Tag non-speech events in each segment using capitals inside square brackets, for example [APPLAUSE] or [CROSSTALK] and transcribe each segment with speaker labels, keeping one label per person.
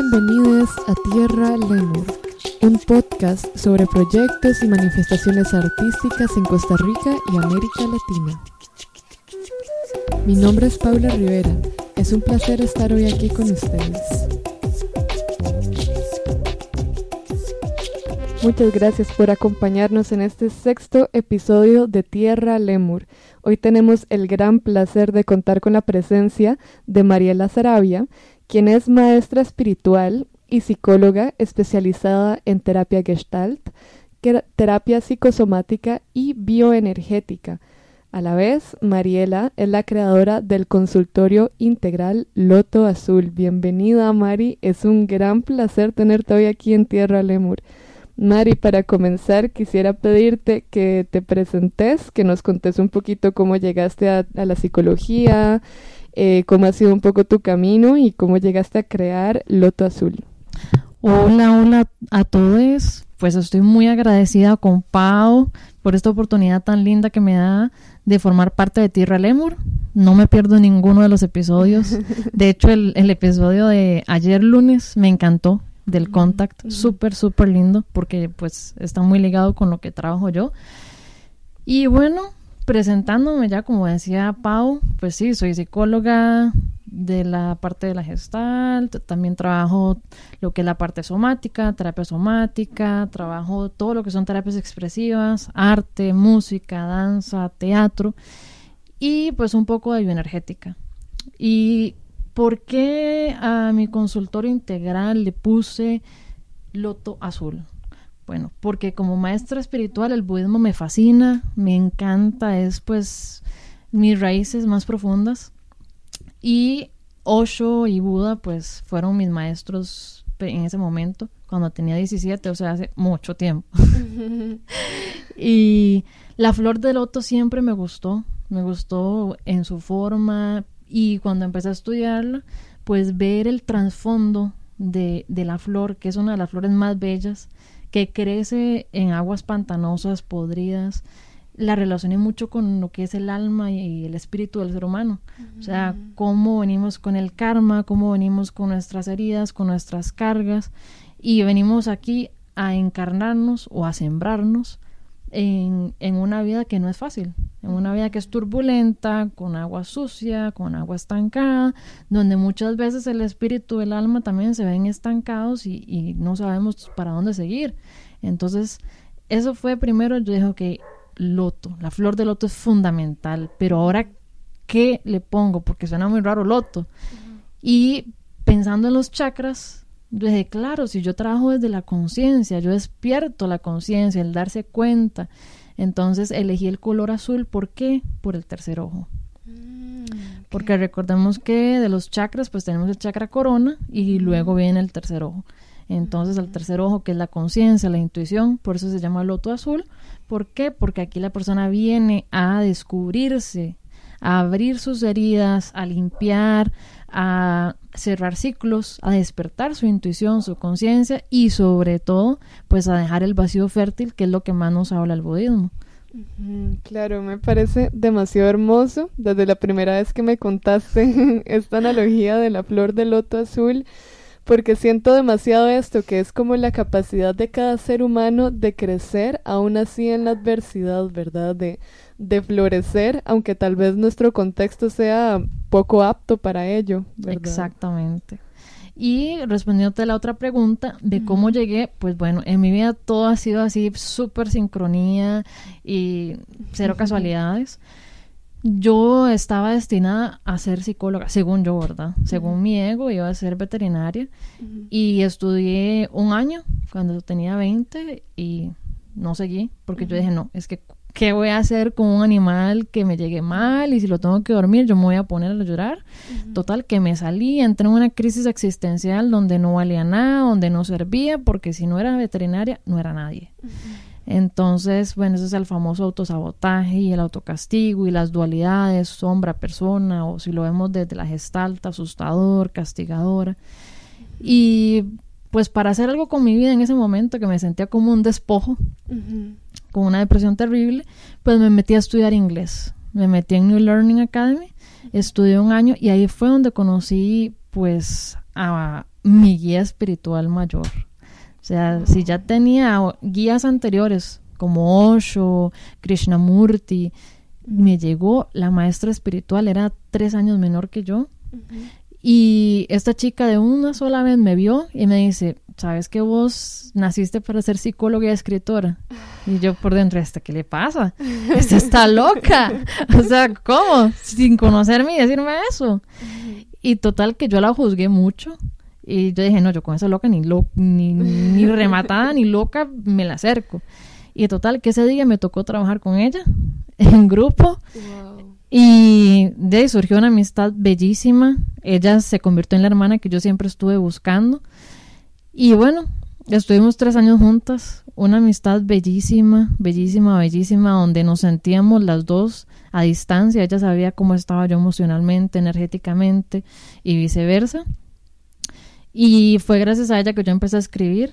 Speaker 1: Bienvenidos a Tierra Lemur, un podcast sobre proyectos y manifestaciones artísticas en Costa Rica y América Latina. Mi nombre es Paula Rivera, es un placer estar hoy aquí con ustedes. Muchas gracias por acompañarnos en este sexto episodio de Tierra Lemur. Hoy tenemos el gran placer de contar con la presencia de Mariela Sarabia, quien es maestra espiritual y psicóloga especializada en terapia gestalt, terapia psicosomática y bioenergética. A la vez, Mariela es la creadora del consultorio integral Loto Azul. Bienvenida, Mari. Es un gran placer tenerte hoy aquí en Tierra Lemur. Mari, para comenzar, quisiera pedirte que te presentes, que nos contes un poquito cómo llegaste a, a la psicología, eh, cómo ha sido un poco tu camino y cómo llegaste a crear Loto Azul.
Speaker 2: Hola, hola a todos. Pues estoy muy agradecida con Pau por esta oportunidad tan linda que me da de formar parte de Tierra Lemur. No me pierdo ninguno de los episodios. [LAUGHS] De hecho, el, el episodio de ayer lunes me encantó del Contact. Súper, súper lindo porque pues está muy ligado con lo que trabajo yo. Y bueno, presentándome ya, como decía Pau, pues sí, soy psicóloga de la parte de la gestalt, también trabajo lo que es la parte somática, terapia somática, trabajo todo lo que son terapias expresivas, arte, música, danza, teatro y pues un poco de bioenergética. ¿Y por qué a mi consultorio integral le puse loto azul? Bueno, porque como maestra espiritual el budismo me fascina, me encanta, es pues mis raíces más profundas. Y Osho y Buda pues fueron mis maestros en ese momento, cuando tenía 17, o sea, hace mucho tiempo. [LAUGHS] y la flor de loto siempre me gustó, me gustó en su forma y cuando empecé a estudiarla, pues ver el trasfondo de, de la flor, que es una de las flores más bellas, que crece en aguas pantanosas, podridas, la relacioné mucho con lo que es el alma y el espíritu del ser humano. O sea, cómo venimos con el karma, cómo venimos con nuestras heridas, con nuestras cargas, y venimos aquí a encarnarnos o a sembrarnos en, en una vida que no es fácil, en una vida que es turbulenta, con agua sucia, con agua estancada, donde muchas veces el espíritu, el alma también se ven estancados y, y no sabemos para dónde seguir. Entonces, eso fue primero, yo dije, ok, loto, la flor de loto es fundamental, pero ahora, ¿qué le pongo? Porque suena muy raro loto. Y pensando en los chakras, yo dije, claro, si yo trabajo desde la conciencia, yo despierto la conciencia, el darse cuenta. Entonces elegí el color azul, ¿por qué? Por el tercer ojo. Porque recordemos que de los chakras, pues tenemos el chakra corona y luego viene el tercer ojo. Entonces, el tercer ojo, que es la conciencia, la intuición, por eso se llama loto azul. ¿Por qué? Porque aquí la persona viene a descubrirse, a abrir sus heridas, a limpiar, a cerrar ciclos, a despertar su intuición, su conciencia y sobre todo, pues a dejar el vacío fértil, que es lo que más nos habla el budismo.
Speaker 1: Claro, me parece demasiado hermoso. Desde la primera vez que me contaste [LAUGHS] esta analogía de la flor de loto azul, porque siento demasiado esto, que es como la capacidad de cada ser humano de crecer, aún así en la adversidad, ¿verdad? De, de florecer, aunque tal vez nuestro contexto sea poco apto para ello, ¿verdad?
Speaker 2: Exactamente. Y respondiéndote a la otra pregunta de cómo llegué, pues bueno, en mi vida todo ha sido así, súper sincronía y cero casualidades. yo estaba destinada a ser psicóloga, según yo, ¿verdad? Según mi ego, iba a ser veterinaria. Y estudié un año cuando tenía 20 y no seguí, porque yo dije, no, es que, ¿qué voy a hacer con un animal que me llegue mal? Y si lo tengo que dormir, yo me voy a poner a llorar. Total, que me salí, entré en una crisis existencial donde no valía nada, donde no servía, porque si no era veterinaria, no era nadie. Entonces, bueno, ese es el famoso autosabotaje y el autocastigo y las dualidades, sombra, persona, o si lo vemos desde la gestalta, asustador, castigadora. Y pues para hacer algo con mi vida en ese momento que me sentía como un despojo, con una depresión terrible, pues me metí a estudiar inglés. Me metí en New Learning Academy, estudié un año y ahí fue donde conocí pues a mi guía espiritual mayor. O sea, si ya tenía guías anteriores como Osho, Krishnamurti, me llegó la maestra espiritual, era tres años menor que yo. Y esta chica de una sola vez me vio y me dice, ¿sabes que vos naciste para ser psicóloga y escritora? Y yo por dentro, ¿esta qué le pasa? Esta está loca. [LAUGHS] O sea, ¿cómo? Sin conocerme y decirme eso. Y total que yo la juzgué mucho. Y yo dije, no, yo con esa loca ni, lo, ni, ni [LAUGHS] rematada ni loca me la acerco. Y total que ese día me tocó trabajar con ella en grupo. Y de ahí surgió una amistad bellísima. Ella se convirtió en la hermana que yo siempre estuve buscando. Y bueno, estuvimos tres años juntas. Una amistad bellísima, bellísima, bellísima, donde nos sentíamos las dos a distancia. Ella sabía cómo estaba yo emocionalmente, energéticamente y viceversa. Y fue gracias a ella que yo empecé a escribir.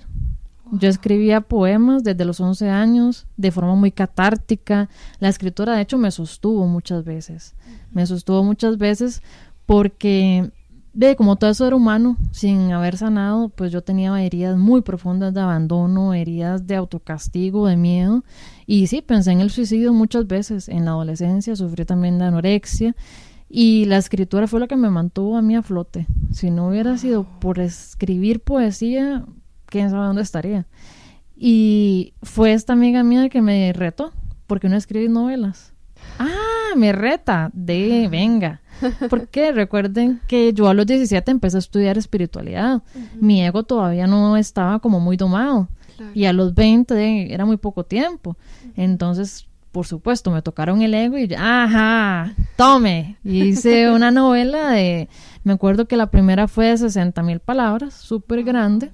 Speaker 2: Yo escribía poemas desde los 11 años de forma muy catártica. La escritura, de hecho, me sostuvo muchas veces. Me sostuvo muchas veces porque, de como todo ser humano, sin haber sanado, pues yo tenía heridas muy profundas de abandono, heridas de autocastigo, de miedo. Y sí, pensé en el suicidio muchas veces. En la adolescencia sufrí también de anorexia. Y la escritura fue lo que me mantuvo a mí a flote. Si no hubiera sido por escribir poesía, quién sabe dónde estaría. Y fue esta amiga mía que me retó, porque no escribí novelas. Ah, me reta, de venga. Porque [LAUGHS] recuerden que yo a los 17 empecé a estudiar espiritualidad. Mi ego todavía no estaba como muy domado. Y a los 20 era muy poco tiempo. Entonces por supuesto, me tocaron el ego y, ajá, tome. Y hice [LAUGHS] una novela de, me acuerdo que la primera fue de 60 mil palabras, súper grande.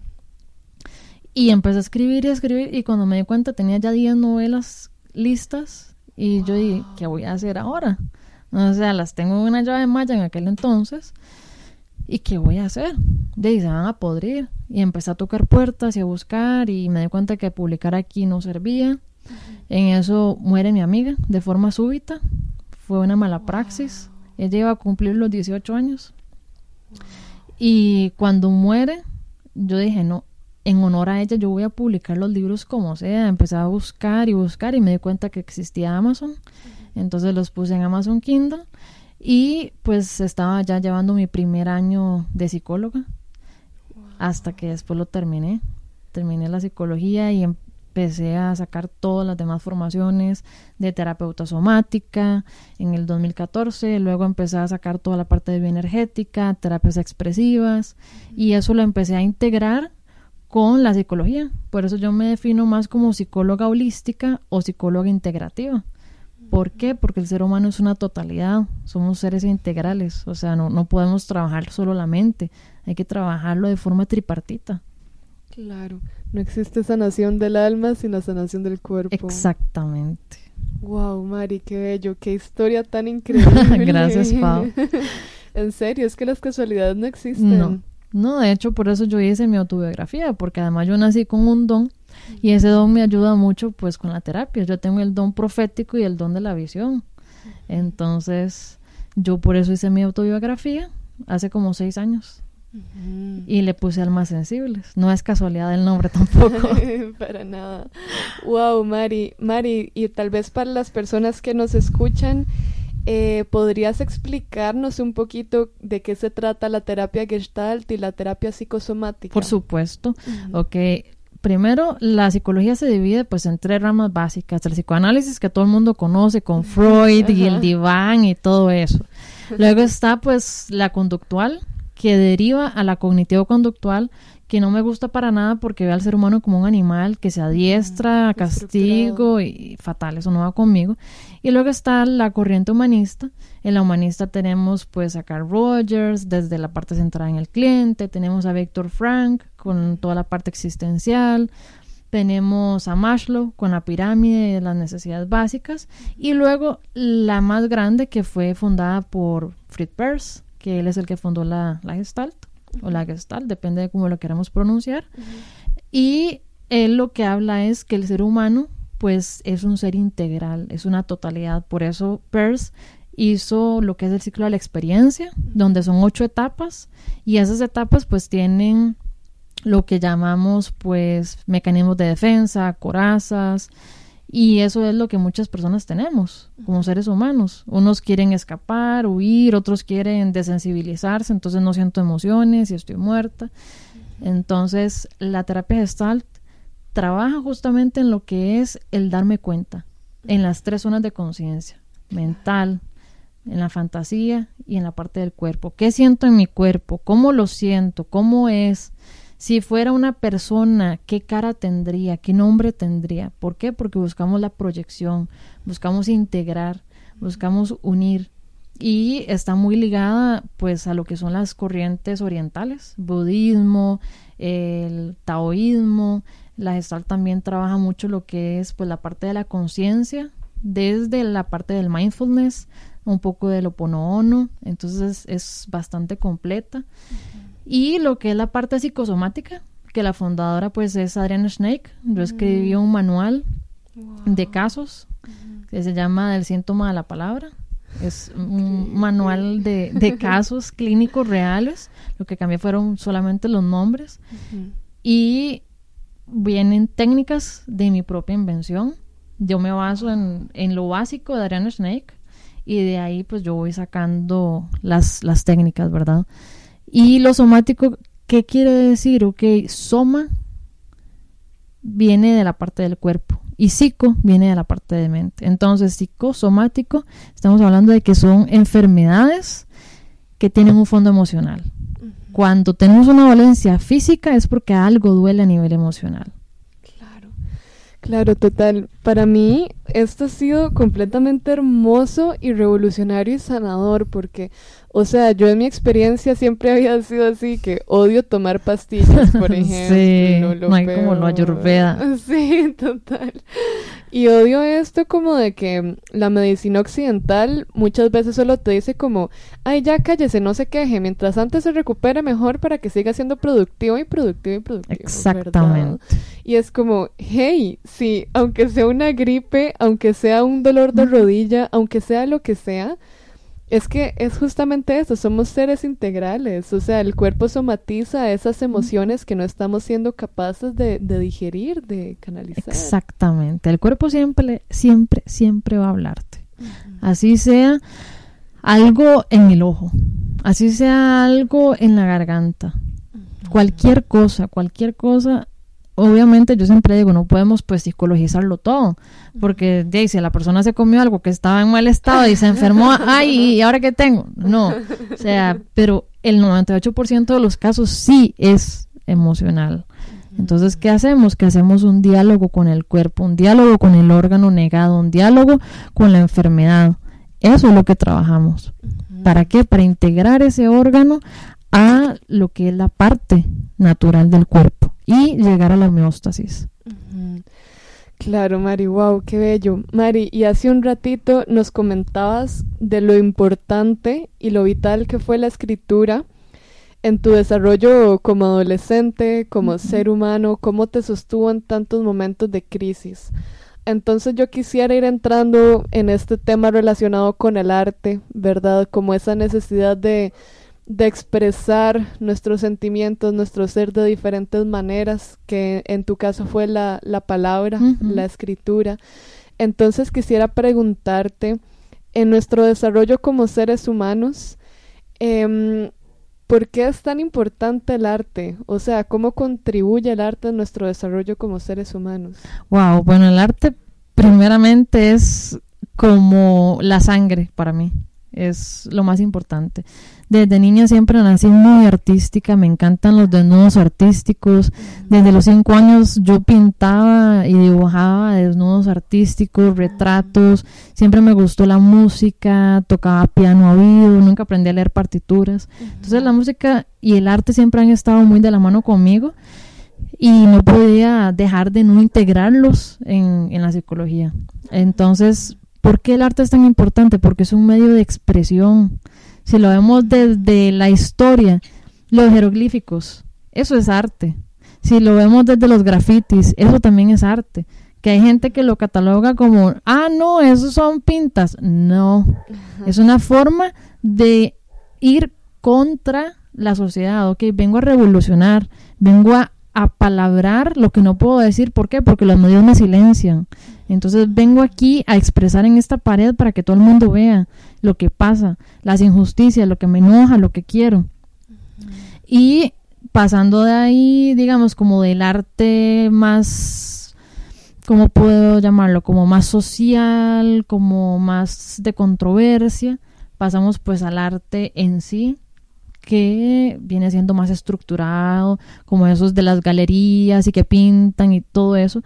Speaker 2: Y empecé a escribir y a escribir y cuando me di cuenta tenía ya 10 novelas listas y yo dije, ¿qué voy a hacer ahora? O sea, las tengo en una llave de malla en aquel entonces. ¿Y qué voy a hacer? De se van a podrir. Y empecé a tocar puertas y a buscar y me di cuenta que publicar aquí no servía. En eso muere mi amiga de forma súbita. Fue una mala praxis. Ella iba a cumplir los 18 años. Y cuando muere, yo dije, no, en honor a ella yo voy a publicar los libros como sea. Empecé a buscar y buscar y me di cuenta que existía Amazon. Entonces los puse en Amazon Kindle y pues estaba ya llevando mi primer año de psicóloga hasta que después lo terminé. Terminé la psicología y em empecé a sacar todas las demás formaciones de terapeuta somática en el 2014, luego empecé a sacar toda la parte de bioenergética, terapias expresivas y eso lo empecé a integrar con la psicología. Por eso yo me defino más como psicóloga holística o psicóloga integrativa. ¿Por qué? Porque el ser humano es una totalidad, somos seres integrales, o sea, no, no podemos trabajar solo la mente, hay que trabajarlo de forma tripartita.
Speaker 1: Claro, no existe sanación del alma sin la sanación del cuerpo.
Speaker 2: Exactamente.
Speaker 1: Wow, Mari, qué bello, qué historia tan increíble. [LAUGHS]
Speaker 2: Gracias, Pau. [LAUGHS]
Speaker 1: en serio, es que las casualidades no existen.
Speaker 2: No, no, de hecho, por eso yo hice mi autobiografía, porque además yo nací con un don y ese don me ayuda mucho pues con la terapia. Yo tengo el don profético y el don de la visión. Entonces, yo por eso hice mi autobiografía hace como seis años. Y le puse almas sensibles. No es casualidad el nombre tampoco. [LAUGHS]
Speaker 1: para nada. Wow, Mari. Mari, y tal vez para las personas que nos escuchan, eh, ¿podrías explicarnos un poquito de qué se trata la terapia gestalt y la terapia psicosomática?
Speaker 2: Por supuesto. Ok. Primero, la psicología se divide pues en tres ramas básicas. El psicoanálisis que todo el mundo conoce con Freud y el diván y todo eso. [LAUGHS] Luego está pues la conductual que deriva a la cognitivo-conductual que no me gusta para nada porque ve al ser humano como un animal que se adiestra a castigo y fatal, eso no va conmigo. Y luego está la corriente humanista. En la humanista tenemos pues a Carl Rogers desde la parte centrada en el cliente, tenemos a Víctor Frank con toda la parte existencial, tenemos a Maslow con la pirámide de las necesidades básicas y luego la más grande que fue fundada por Fritz Perls, que él es el que fundó la, la Gestalt o la Gestalt, depende de cómo lo queramos pronunciar. Y él lo que habla es que el ser humano pues es un ser integral, es una totalidad. Por eso Peirce hizo lo que es el ciclo de la experiencia, donde son ocho etapas y esas etapas pues tienen lo que llamamos pues mecanismos de defensa, corazas, y eso es lo que muchas personas tenemos como seres humanos. Unos quieren escapar, huir, otros quieren desensibilizarse, entonces no siento emociones y estoy muerta. Entonces, la terapia gestalt trabaja justamente en lo que es el darme cuenta, en las tres zonas de conciencia, mental, en la fantasía y en la parte del cuerpo. ¿Qué siento en mi cuerpo? ¿Cómo lo siento? ¿Cómo es? Si fuera una persona, ¿qué cara tendría? ¿Qué nombre tendría? ¿Por qué? Porque buscamos la proyección, buscamos integrar, buscamos unir y está muy ligada pues a lo que son las corrientes orientales, budismo, el taoísmo, la gestal también trabaja mucho lo que es pues la parte de la conciencia, desde la parte del mindfulness, un poco del oponono, entonces es, bastante completa. Y lo que es la parte psicosomática, que la fundadora pues es Adriana Snake. Yo escribí un manual de casos que se llama El síntoma de la palabra. Es un manual de, [LAUGHS] casos clínicos reales. Lo que cambié fueron solamente los nombres. Y vienen técnicas de mi propia invención. Yo me baso en, en lo básico de Adriana Snake y de ahí pues yo voy sacando las, las técnicas, ¿verdad? Y lo somático, ¿qué quiere decir? Ok, soma viene de la parte del cuerpo y psico viene de la parte de mente. Entonces, psicosomático, estamos hablando de que son enfermedades que tienen un fondo emocional. Cuando tenemos una dolencia física es porque algo duele a nivel emocional.
Speaker 1: Claro, claro, total. Para mí esto ha sido completamente hermoso y revolucionario y sanador porque o sea, yo en mi experiencia siempre había sido así, que odio tomar pastillas, por [LAUGHS] ejemplo.
Speaker 2: sí, no, hay como lo ayurveda. [LAUGHS]
Speaker 1: Sí, total. Y odio esto como de que la medicina occidental muchas veces solo te dice como, ay, ya cállese, no se queje, mientras antes se recupere mejor para que siga siendo productivo y productivo y productivo.
Speaker 2: Exactamente.
Speaker 1: Y es como, hey, sí, aunque sea una gripe, aunque sea un dolor de rodilla, aunque sea lo que sea, es que es justamente eso, somos seres integrales, o sea, el cuerpo somatiza esas emociones que no estamos siendo capaces de, digerir, de canalizar.
Speaker 2: Exactamente, el cuerpo siempre, siempre, siempre va a hablarte. Así sea algo en el ojo, así sea algo en la garganta, cualquier cosa, cualquier cosa obviamente yo siempre digo, no podemos pues psicologizarlo todo, porque de, si la persona se comió algo que estaba en mal estado y se enfermó, [LAUGHS] ay, ¿y ahora qué tengo? No, o sea, pero el 98% de los casos sí es emocional. Entonces, ¿qué hacemos? Que hacemos un diálogo con el cuerpo, un diálogo con el órgano negado, un diálogo con la enfermedad. Eso es lo que trabajamos. ¿Para qué? Para integrar ese órgano a lo que es la parte natural del cuerpo y llegar a la homeostasis.
Speaker 1: Claro, Mari, wow, qué bello. Mari, y hace un ratito nos comentabas de lo importante y lo vital que fue la escritura en tu desarrollo como adolescente, como ser humano, cómo te sostuvo en tantos momentos de crisis. Entonces yo quisiera ir entrando en este tema relacionado con el arte, ¿verdad? Como esa necesidad de de expresar nuestros sentimientos, nuestro ser de diferentes maneras, que en tu caso fue la, la palabra, la escritura. Entonces quisiera preguntarte, en nuestro desarrollo como seres humanos, eh, ¿por qué es tan importante el arte? O sea, ¿cómo contribuye el arte a nuestro desarrollo como seres humanos?
Speaker 2: Wow, bueno, el arte primeramente es como la sangre para mí, es lo más importante. Desde niña siempre nací muy artística, me encantan los desnudos artísticos. Desde los cinco años yo pintaba y dibujaba desnudos artísticos, retratos. Siempre me gustó la música, tocaba piano a oído, nunca aprendí a leer partituras. Entonces la música y el arte siempre han estado muy de la mano conmigo y no podía dejar de no integrarlos en, en la psicología. Entonces, ¿por qué el arte es tan importante? Porque es un medio de expresión si lo vemos desde la historia, los jeroglíficos, eso es arte. Si lo vemos desde los grafitis, eso también es arte. Que hay gente que lo cataloga como, ah, no, esos son pintas. No, es una forma de ir contra la sociedad. Ok, vengo a revolucionar, vengo a, a palabrar lo que no puedo decir. ¿Por qué? Porque los medios me silencian. Entonces vengo aquí a expresar en esta pared para que todo el mundo vea lo que pasa, las injusticias, lo que me enoja, lo que quiero. Y pasando de ahí, digamos, como del arte más, ¿cómo puedo llamarlo? Como más social, como más de controversia, pasamos pues al arte en sí, que viene siendo más estructurado, como esos de las galerías y que pintan y todo eso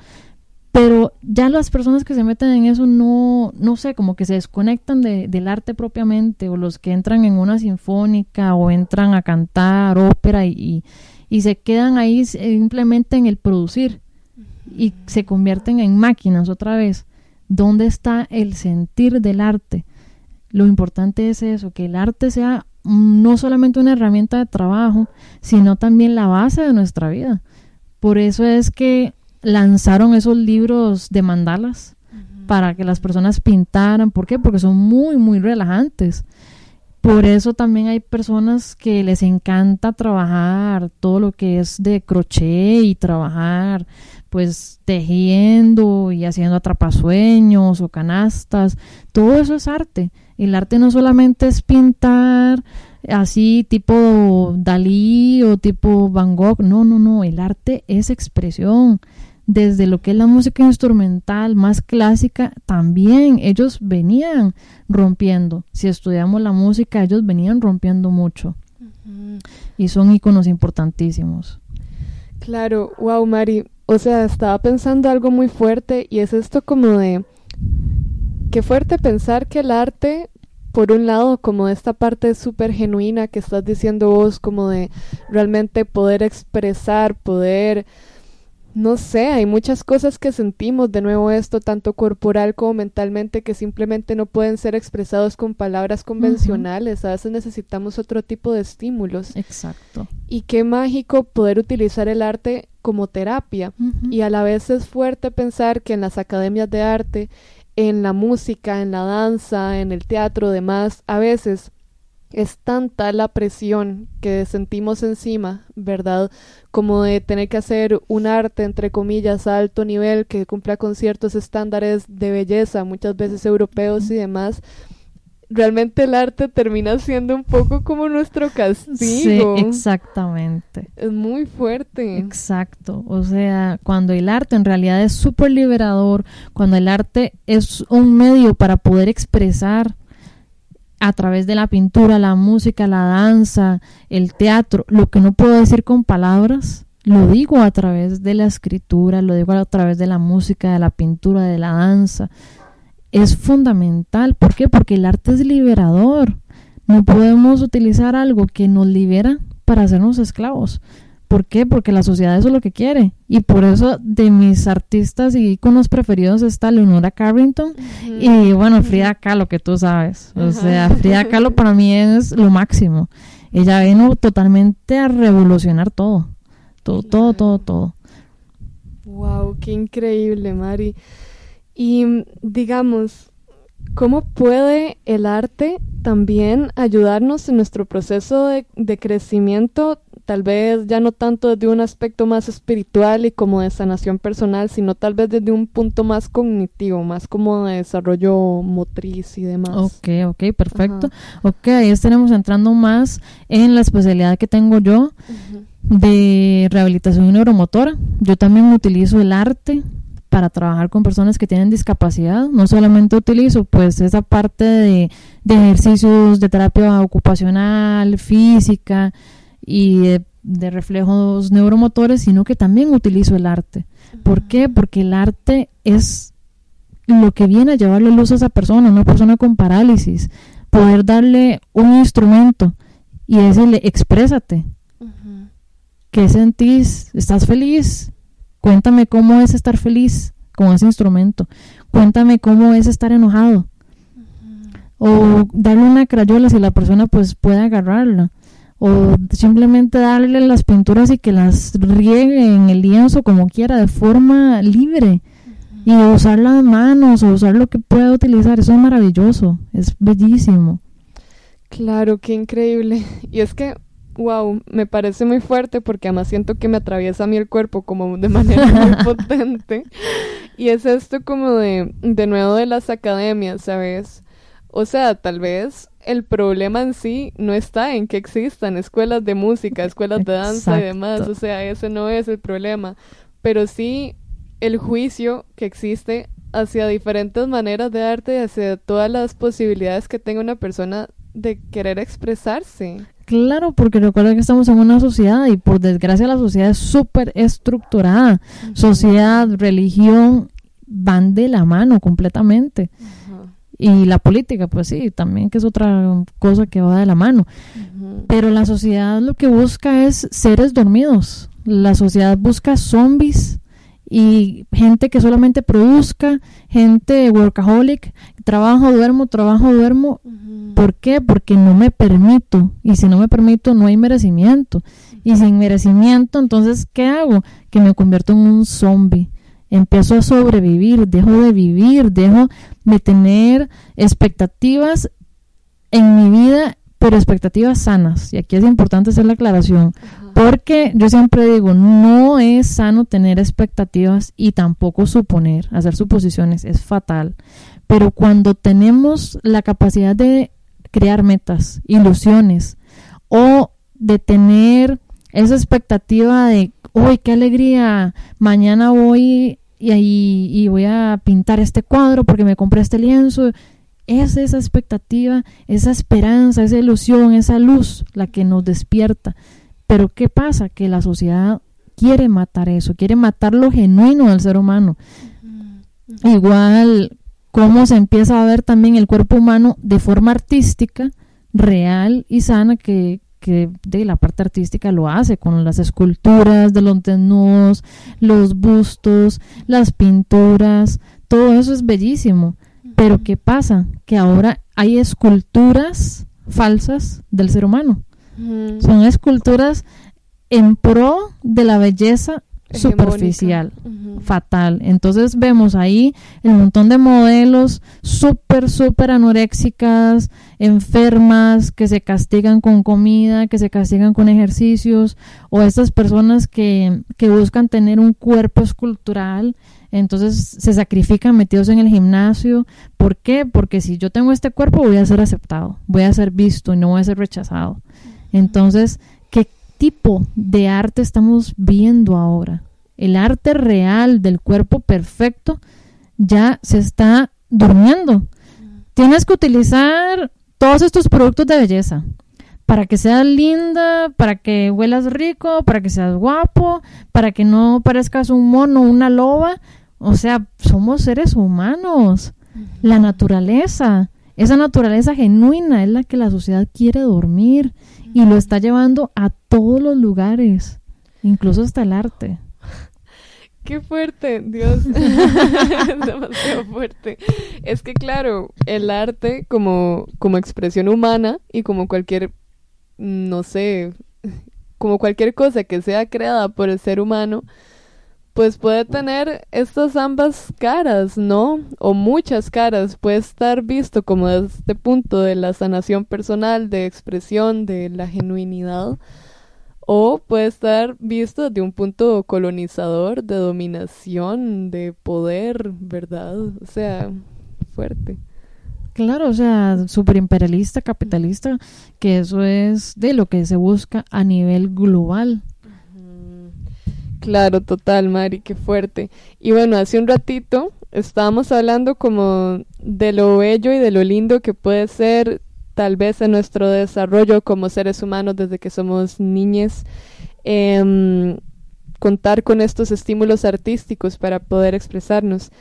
Speaker 2: pero ya las personas que se meten en eso no, no sé, como que se desconectan de, del arte propiamente, o los que entran en una sinfónica o entran a cantar ópera y, y, se quedan ahí simplemente en el producir y se convierten en máquinas otra vez. ¿Dónde está el sentir del arte? Lo importante es eso, que el arte sea no solamente una herramienta de trabajo, sino también la base de nuestra vida. Por eso es que lanzaron esos libros de mandalas para que las personas pintaran. ¿Por qué? Porque son muy, muy relajantes. Por eso también hay personas que les encanta trabajar todo lo que es de crochet y trabajar pues tejiendo y haciendo atrapasueños o canastas. Todo eso es arte. El arte no solamente es pintar así tipo Dalí o tipo Van Gogh. No, no, no. El arte es expresión desde lo que es la música instrumental más clásica, también ellos venían rompiendo. Si estudiamos la música, ellos venían rompiendo mucho. Y son iconos importantísimos.
Speaker 1: Claro, wow, Mari. O sea, estaba pensando algo muy fuerte y es esto como de... Qué fuerte pensar que el arte por un lado, como esta parte súper genuina que estás diciendo vos, como de realmente poder expresar, poder no sé, hay muchas cosas que sentimos de nuevo esto, tanto corporal como mentalmente, que simplemente no pueden ser expresados con palabras convencionales. A veces necesitamos otro tipo de estímulos.
Speaker 2: Exacto.
Speaker 1: Y qué mágico poder utilizar el arte como terapia. Y a la vez es fuerte pensar que en las academias de arte, en la música, en la danza, en el teatro, demás, a veces es tanta la presión que sentimos encima, ¿verdad? Como de tener que hacer un arte, entre comillas, a alto nivel, que cumpla con ciertos estándares de belleza, muchas veces europeos y demás. Realmente el arte termina siendo un poco como nuestro castigo. Sí,
Speaker 2: exactamente.
Speaker 1: Es muy fuerte.
Speaker 2: Exacto. O sea, cuando el arte en realidad es súper liberador, cuando el arte es un medio para poder expresar a través de la pintura, la música, la danza, el teatro, lo que no puedo decir con palabras, lo digo a través de la escritura, lo digo a través de la música, de la pintura, de la danza. Es fundamental. ¿Por qué? Porque el arte es liberador. No podemos utilizar algo que nos libera para hacernos esclavos. ¿Por qué? Porque la sociedad eso es lo que quiere. Y por eso de mis artistas y iconos preferidos está Leonora Carrington y bueno, Frida Kahlo, que tú sabes. O sea, Frida Kahlo para mí es lo máximo. Ella vino totalmente a revolucionar todo. Todo, todo, todo, todo.
Speaker 1: Wow, qué increíble, Mari. Y digamos, ¿cómo puede el arte también ayudarnos en nuestro proceso de, de crecimiento tal vez ya no tanto desde un aspecto más espiritual y como de sanación personal, sino tal vez desde un punto más cognitivo, más como de desarrollo motriz y demás.
Speaker 2: Ok, ok, perfecto. Ok, ahí estaremos entrando más en la especialidad que tengo yo de rehabilitación neuromotora. Yo también utilizo el arte para trabajar con personas que tienen discapacidad. No solamente utilizo pues esa parte de, de ejercicios de terapia ocupacional, física y de, de reflejos neuromotores, sino que también utilizo el arte. ¿Por qué? Porque el arte es lo que viene a llevarle luz a esa persona, una persona con parálisis, poder darle un instrumento y decirle, exprésate, ¿qué sentís? ¿Estás feliz? Cuéntame cómo es estar feliz con ese instrumento. Cuéntame cómo es estar enojado. O darle una crayola si la persona pues puede agarrarla. O simplemente darle las pinturas y que las riegue en el lienzo como quiera, de forma libre. Y usar las manos o usar lo que pueda utilizar. Eso es maravilloso. Es bellísimo.
Speaker 1: Claro, qué increíble. [LAUGHS] Y es que wow, me parece muy fuerte porque además siento que me atraviesa a mí el cuerpo como de manera muy [LAUGHS] potente. Y es esto como de, de nuevo de las academias, ¿sabes? O sea, tal vez el problema en sí no está en que existan escuelas de música, escuelas de danza y demás, o sea, ese no es el problema, pero sí el juicio que existe hacia diferentes maneras de arte y hacia todas las posibilidades que tenga una persona de querer expresarse.
Speaker 2: Claro, porque recuerda que estamos en una sociedad y por desgracia la sociedad es súper estructurada. Sociedad, religión van de la mano completamente. Y la política, pues sí, también que es otra cosa que va de la mano. Pero la sociedad lo que busca es seres dormidos. La sociedad busca zombies y gente que solamente produzca, gente workaholic, trabajo, duermo, trabajo, duermo. ¿Por qué? Porque no me permito. Y si no me permito, no hay merecimiento. Y sin merecimiento, entonces, ¿qué hago? Que me convierto en un zombie. Empiezo a sobrevivir, dejo de vivir, dejo de tener expectativas en mi vida, pero expectativas sanas. Y aquí es importante hacer la aclaración. Porque yo siempre digo, no es sano tener expectativas y tampoco suponer, hacer suposiciones, es fatal. Pero cuando tenemos la capacidad de crear metas, ilusiones, o de tener esa expectativa de, uy, qué alegría, mañana voy y, y voy a pintar este cuadro porque me compré este lienzo. Es esa expectativa, esa esperanza, esa ilusión, esa luz la que nos despierta. Pero ¿qué pasa? Que la sociedad quiere matar eso, quiere matar lo genuino del ser humano. Igual cómo se empieza a ver también el cuerpo humano de forma artística, real y sana, que, que de la parte artística lo hace con las esculturas de los desnudos, los bustos, las pinturas, todo eso es bellísimo. Pero ¿qué pasa? Que ahora hay esculturas falsas del ser humano. Son esculturas en pro de la belleza superficial, fatal. Entonces vemos ahí el montón de modelos súper, súper anoréxicas, enfermas, que se castigan con comida, que se castigan con ejercicios, o estas personas que, que buscan tener un cuerpo escultural, entonces se sacrifican metidos en el gimnasio. ¿Por qué? Porque si yo tengo este cuerpo voy a ser aceptado, voy a ser visto y no voy a ser rechazado. Entonces, ¿qué tipo de arte estamos viendo ahora? El arte real del cuerpo perfecto ya se está durmiendo. Tienes que utilizar todos estos productos de belleza para que seas linda, para que huelas rico, para que seas guapo, para que no parezcas un mono, una loba. O sea, somos seres humanos. La naturaleza, esa naturaleza genuina es la que la sociedad quiere dormir y lo está llevando a todos los lugares, incluso hasta el arte. [LAUGHS]
Speaker 1: Qué fuerte, Dios. [LAUGHS] es demasiado fuerte. Es que claro, el arte como, como expresión humana y como cualquier, no sé, como cualquier cosa que sea creada por el ser humano, pues puede tener estas ambas caras, ¿no? O muchas caras. Puede estar visto como desde este punto de la sanación personal, de expresión, de la genuinidad. o puede estar visto desde un punto colonizador, de dominación, de poder, ¿verdad? O sea, fuerte.
Speaker 2: Claro, o sea, superimperialista, capitalista, que eso es de lo que se busca a nivel global.
Speaker 1: Claro, total, Mari, qué fuerte. Y bueno, hace un ratito estábamos hablando como de lo bello y de lo lindo que puede ser tal vez en nuestro desarrollo como seres humanos desde que somos niñes, em, contar con estos estímulos artísticos para poder expresarnos.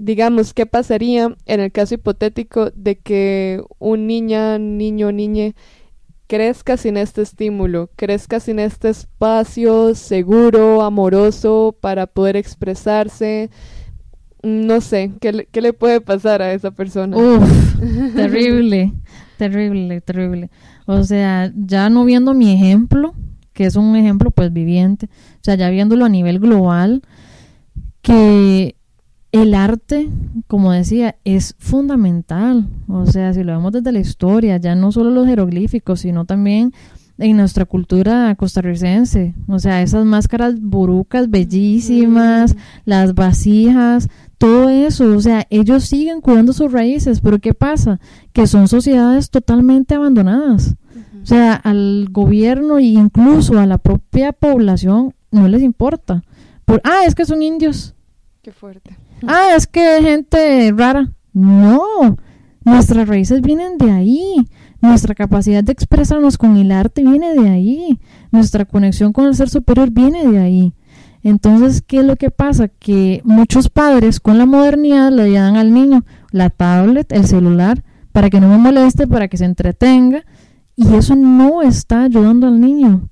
Speaker 1: Digamos, ¿qué pasaría en el caso hipotético de que un niña, niño, niñe crezca sin este estímulo, crezca sin este espacio seguro, amoroso para poder expresarse? No sé, ¿qué le, qué le puede pasar a esa persona?
Speaker 2: Uf, [LAUGHS] terrible, terrible, terrible. O sea, ya no viendo mi ejemplo, que es un ejemplo pues viviente, o sea, ya viéndolo a nivel global, que el arte, como decía, es fundamental. O sea, si lo vemos desde la historia, ya no solo los jeroglíficos, sino también en nuestra cultura costarricense. O sea, esas máscaras burucas bellísimas, las vasijas, todo eso. O sea, ellos siguen cuidando sus raíces, pero ¿qué pasa? Que son sociedades totalmente abandonadas. O sea, al gobierno e incluso a la propia población no les importa. Por, ah, es que son indios.
Speaker 1: Qué fuerte.
Speaker 2: Ah, es que hay gente rara. No, nuestras raíces vienen de ahí. Nuestra capacidad de expresarnos con el arte viene de ahí. Nuestra conexión con el ser superior viene de ahí. Entonces, ¿qué es lo que pasa? Que muchos padres con la modernidad le dan al niño la tablet, el celular, para que no me moleste, para que se entretenga. Y eso no está ayudando al niño.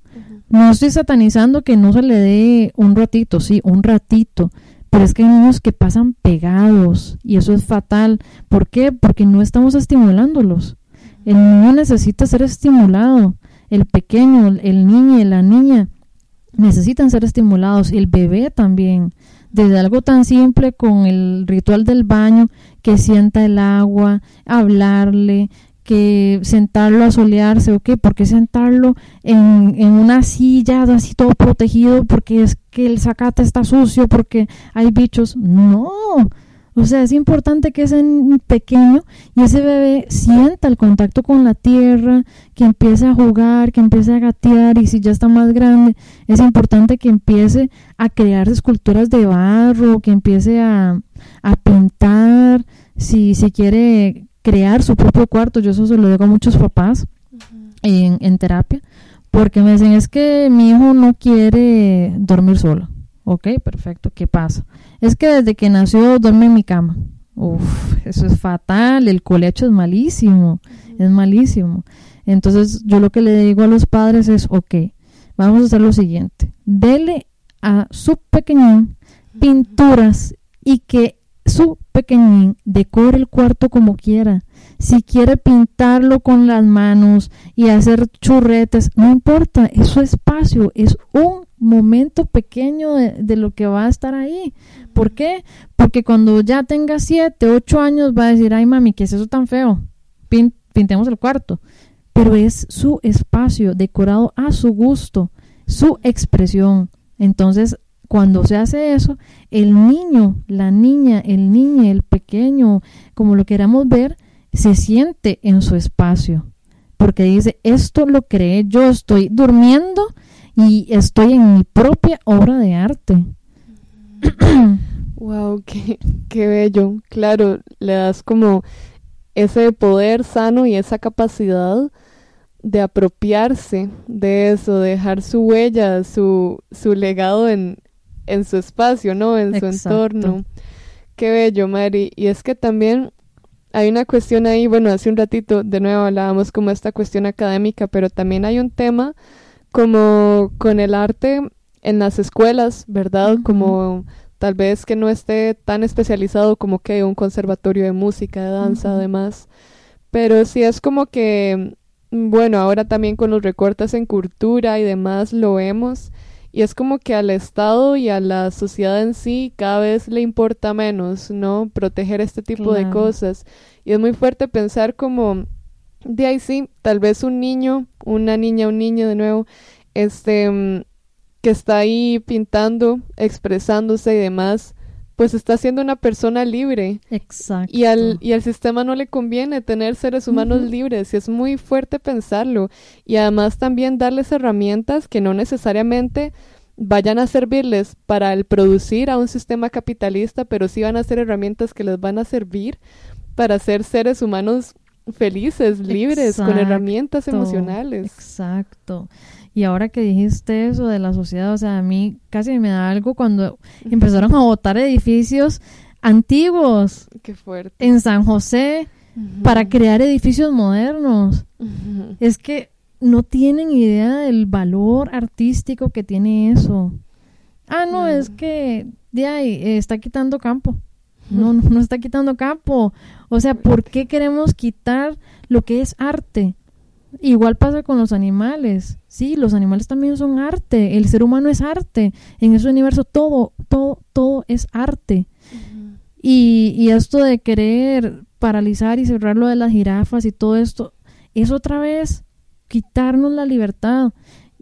Speaker 2: No estoy satanizando que no se le dé un ratito, sí, un ratito. Pero es que hay niños que pasan pegados y eso es fatal. ¿Por qué? Porque no estamos estimulándolos. El niño necesita ser estimulado. El pequeño, el niño y la niña necesitan ser estimulados. El bebé también. Desde algo tan simple con el ritual del baño, que sienta el agua, hablarle, que sentarlo a solearse, ¿o qué? ¿Por qué sentarlo en, en, una silla así todo protegido? Porque es que el zacate está sucio, porque hay bichos. No, o sea, es importante que ese pequeño y ese bebé sienta el contacto con la tierra, que empiece a jugar, que empiece a gatear y si ya está más grande, es importante que empiece a crear esculturas de barro, que empiece a, a pintar, si, si quiere crear su propio cuarto. Yo eso se lo digo a muchos papás uh -huh. en, en terapia, porque me dicen es que mi hijo no quiere dormir solo. Ok, perfecto. ¿Qué pasa? Es que desde que nació duerme en mi cama. Uf, eso es fatal. El colecho es malísimo. Es malísimo. Entonces, yo lo que le digo a los padres es, ok, vamos a hacer lo siguiente. Dele a su pequeñín pinturas y que su pequeñín decore el cuarto como quiera. Si quiere pintarlo con las manos y hacer churretes, no importa, es su espacio, es un momento pequeño de, lo que va a estar ahí. ¿Por qué? Porque cuando ya tenga siete, ocho años va a decir, ay mami, ¿qué es eso tan feo? Pin pintemos el cuarto. Pero es su espacio decorado a su gusto, su expresión. Entonces, cuando se hace eso, el niño, la niña, el niño, el pequeño, como lo queramos ver, se siente en su espacio. Porque dice, esto lo creé yo, estoy durmiendo y estoy en mi propia obra de arte. [COUGHS]
Speaker 1: wow, qué, qué bello. Claro, le das como ese poder sano y esa capacidad de apropiarse de eso, de dejar su huella, su, su legado en, en su espacio, ¿no? En Exacto. su entorno. Qué bello, Mari. Y es que también hay una cuestión ahí, bueno, hace un ratito de nuevo hablábamos como esta cuestión académica, pero también hay un tema como con el arte en las escuelas, ¿verdad? Uh -huh. Como tal vez que no esté tan especializado como que un conservatorio de música, de danza, uh -huh. además. Pero sí es como que, bueno, ahora también con los recortes en cultura y demás lo vemos. Y es como que al Estado y a la sociedad en sí cada vez le importa menos, ¿no? Proteger este tipo claro. de cosas. Y es muy fuerte pensar como de ahí sí, tal vez un niño, una niña, un niño de nuevo, este, mm, que está ahí pintando, expresándose y demás, pues está siendo una persona libre.
Speaker 2: Exacto.
Speaker 1: Y al, y al sistema no le conviene tener seres humanos libres, y es muy fuerte pensarlo. Y además también darles herramientas que no necesariamente vayan a servirles para el producir a un sistema capitalista, pero sí van a ser herramientas que les van a servir para ser seres humanos felices, libres, con herramientas emocionales.
Speaker 2: Exacto. Y ahora que dijiste eso de la sociedad, o sea, a mí casi me da algo cuando empezaron a botar edificios antiguos
Speaker 1: Qué fuerte.
Speaker 2: en San José para crear edificios modernos. Es que no tienen idea del valor artístico que tiene eso. Ah, no, es que de ahí eh, está quitando campo. No, no, no está quitando campo. O sea, ¿por qué queremos quitar lo que es arte? Igual pasa con los animales. Sí, los animales también son arte. El ser humano es arte. En ese universo todo, todo, todo es arte. Y, y esto de querer paralizar y cerrar lo de las jirafas y todo esto, es otra vez quitarnos la libertad.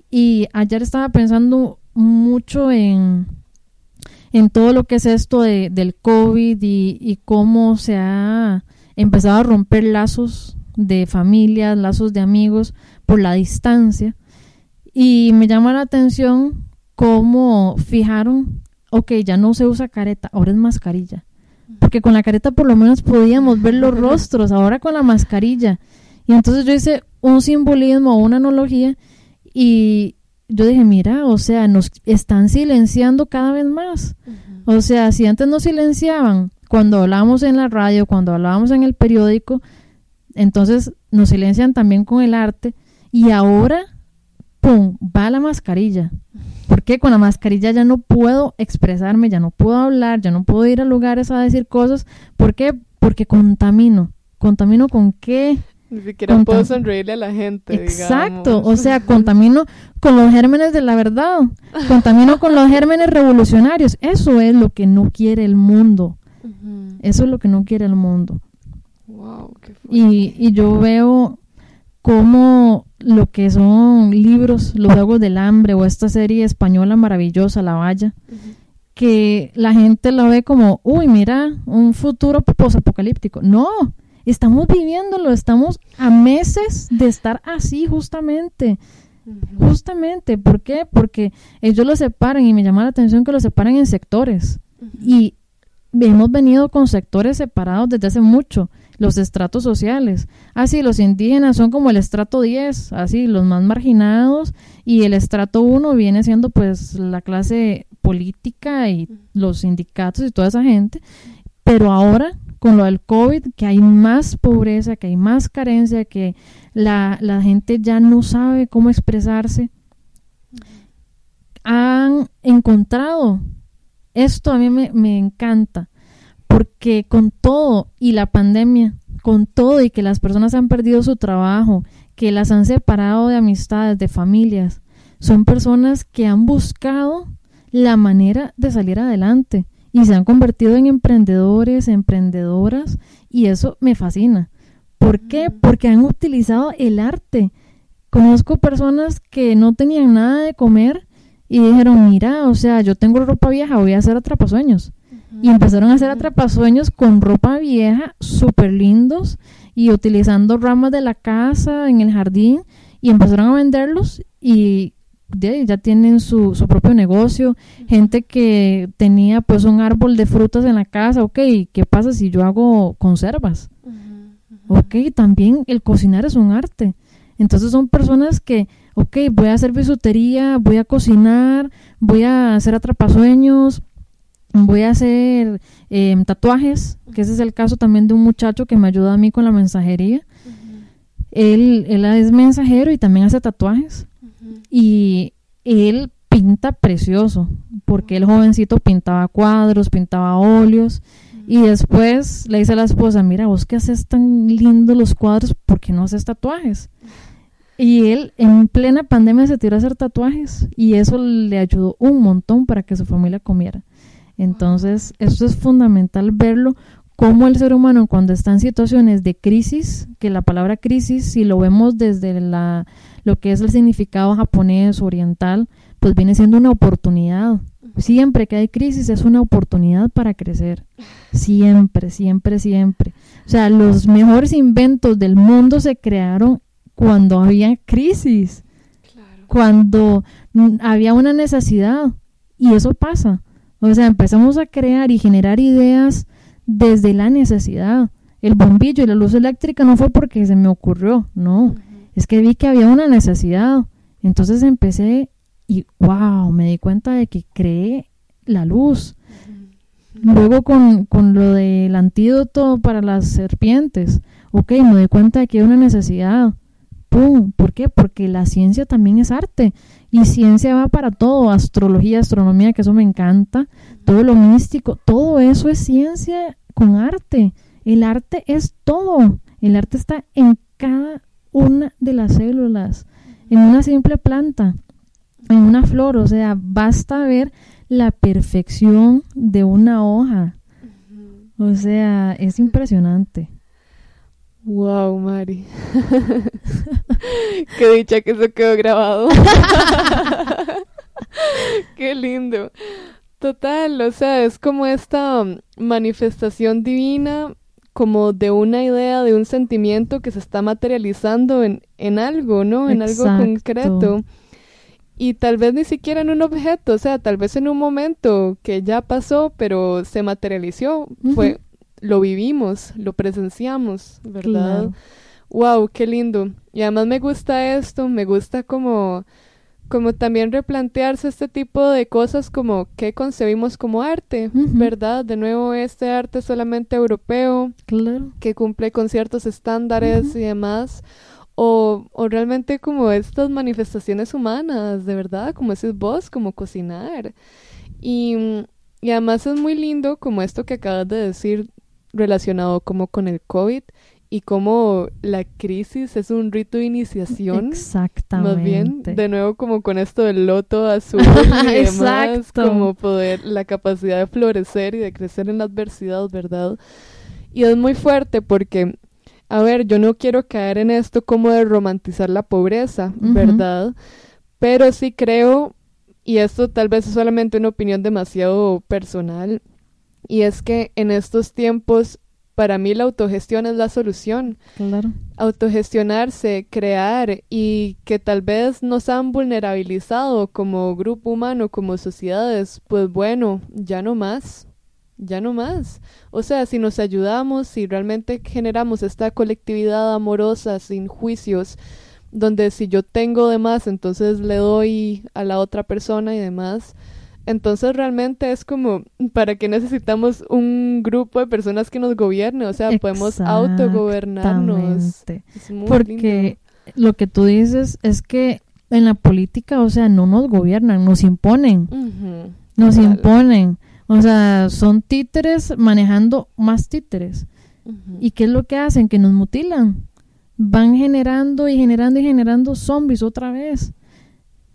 Speaker 2: Y ayer estaba pensando mucho en, en todo lo que es esto de, del COVID y, y cómo se ha empezado a romper lazos de familias, lazos de amigos por la distancia. Y me llama la atención cómo fijaron, ok, ya no se usa careta, ahora es mascarilla. Porque con la careta por lo menos podíamos ver los [LAUGHS] rostros, ahora con la mascarilla. Y entonces yo hice un simbolismo, una analogía, y yo dije, mira, o sea, nos están silenciando cada vez más. O sea, si antes nos silenciaban cuando hablábamos en la radio, cuando hablábamos en el periódico, entonces nos silencian también con el arte y ahora, ¡pum!, va la mascarilla. Porque con la mascarilla ya no puedo expresarme, ya no puedo hablar, ya no puedo ir a lugares a decir cosas. ¿Por qué? Porque contamino. ¿Contamino con qué?
Speaker 1: Ni siquiera
Speaker 2: Contam-
Speaker 1: puedo sonreírle a la gente.
Speaker 2: Exacto,
Speaker 1: digamos.
Speaker 2: o sea, contamino con los gérmenes de la verdad, contamino con los gérmenes revolucionarios. Eso es lo que no quiere el mundo, eso es lo que no quiere el mundo.
Speaker 1: Wow, qué fuerte.
Speaker 2: Y, y yo veo cómo lo que son libros, Los Juegos del Hambre o esta serie española maravillosa, La Valla, que la gente la ve como, uy, mira, un futuro posapocalíptico. No, estamos viviéndolo, estamos a meses de estar así justamente. Justamente, ¿por qué? Porque ellos lo separan y me llama la atención que lo separan en sectores. Y hemos venido con sectores separados desde hace mucho, los estratos sociales. Así, los indígenas son como el estrato 10, así, los más marginados, y el estrato 1 viene siendo pues la clase política y los sindicatos y toda esa gente. Pero ahora, con lo del COVID, que hay más pobreza, que hay más carencia, que la, la gente ya no sabe cómo expresarse, han encontrado esto a mí me, me encanta porque con todo y la pandemia, con todo y que las personas han perdido su trabajo, que las han separado de amistades, de familias, son personas que han buscado la manera de salir adelante y se han convertido en emprendedores, emprendedoras y eso me fascina. ¿Por qué? Porque han utilizado el arte. Conozco personas que no tenían nada de comer y dijeron, mira, o sea, yo tengo ropa vieja, voy a hacer atrapasueños. Y empezaron a hacer atrapasueños con ropa vieja, súper lindos, y utilizando ramas de la casa en el jardín, y empezaron a venderlos y de ya tienen su, su propio negocio. Gente que tenía pues un árbol de frutas en la casa, ok, ¿qué pasa si yo hago conservas? Ok, también el cocinar es un arte. Entonces son personas que, ok, voy a hacer bisutería, voy a cocinar, voy a hacer atrapasueños, voy a hacer eh, tatuajes, que ese es el caso también de un muchacho que me ayuda a mí con la mensajería. Él, él es mensajero y también hace tatuajes. Y él pinta precioso, porque el jovencito pintaba cuadros, pintaba óleos. Y después le dice a la esposa, mira, vos que haces tan lindos los cuadros, ¿por qué no haces tatuajes? Y él en plena pandemia se tiró a hacer tatuajes y eso le ayudó un montón para que su familia comiera. Entonces, eso es fundamental verlo cómo el ser humano cuando está en situaciones de crisis, que la palabra crisis, si lo vemos desde la, lo que es el significado japonés oriental, pues viene siendo una oportunidad. Siempre que hay crisis es una oportunidad para crecer. [LAUGHS] Siempre, siempre, siempre. O sea, los mejores inventos del mundo se crearon cuando había crisis, cuando mm, había una necesidad. Y eso pasa. O sea, empezamos a crear y generar ideas desde la necesidad. El bombillo y la luz eléctrica no fue porque se me ocurrió, no. Es que vi que había una necesidad. Entonces empecé y wow, me di cuenta de que creé la luz. Luego con, con lo del antídoto para las serpientes, ok, me di cuenta de que hay una necesidad. ¡Pum! ¿Por qué? Porque la ciencia también es arte. Y ciencia va para todo, astrología, astronomía, que eso me encanta, todo lo místico, todo eso es ciencia con arte. El arte es todo. El arte está en cada una de las células, en una simple planta en una flor, o sea, basta ver la perfección de una hoja. O sea, es impresionante.
Speaker 1: Wow, Mari. [LAUGHS] Qué dicha que eso quedó grabado. [LAUGHS] Qué lindo. Total, o sea, es como esta manifestación divina, como de una idea, de un sentimiento que se está materializando en, en algo, ¿no? En algo concreto y tal vez ni siquiera en un objeto, o sea, tal vez en un momento que ya pasó, pero se materializó, fue lo vivimos, lo presenciamos, ¿verdad? Wow, qué lindo. Y además me gusta esto, me gusta como como también replantearse este tipo de cosas como qué concebimos como arte, ¿verdad? De nuevo, este arte solamente europeo,
Speaker 2: claro.
Speaker 1: que cumple con ciertos estándares y demás, o, o realmente como estas manifestaciones humanas, de verdad, como ese vos, como cocinar. Y, y además es muy lindo como esto que acabas de decir relacionado como con el COVID y como la crisis es un rito de iniciación.
Speaker 2: Exactamente.
Speaker 1: Más bien, de nuevo como con esto del loto azul [LAUGHS] y demás, como poder, la capacidad de florecer y de crecer en la adversidad, ¿verdad? Y es muy fuerte porque a ver, yo no quiero caer en esto como de romantizar la pobreza, ¿verdad? Pero sí creo, y esto tal vez es solamente una opinión demasiado personal, y es que en estos tiempos para mí la autogestión es la solución.
Speaker 2: Claro.
Speaker 1: Autogestionarse, crear y que tal vez nos han vulnerabilizado como grupo humano, como sociedades, pues bueno, ya no más ya no más. O sea, si nos ayudamos, si realmente generamos esta colectividad amorosa, sin juicios, donde si yo tengo de más, entonces le doy a la otra persona y demás. Entonces realmente es como, ¿para qué necesitamos un grupo de personas que nos gobierne? O sea, podemos autogobernarnos.
Speaker 2: Porque lo que tú dices es que en la política, o sea, no nos gobiernan, nos imponen. Nos imponen. O sea, son títeres manejando más títeres. ¿Y qué es lo que hacen? Que nos mutilan. Van generando y generando y generando zombies otra vez.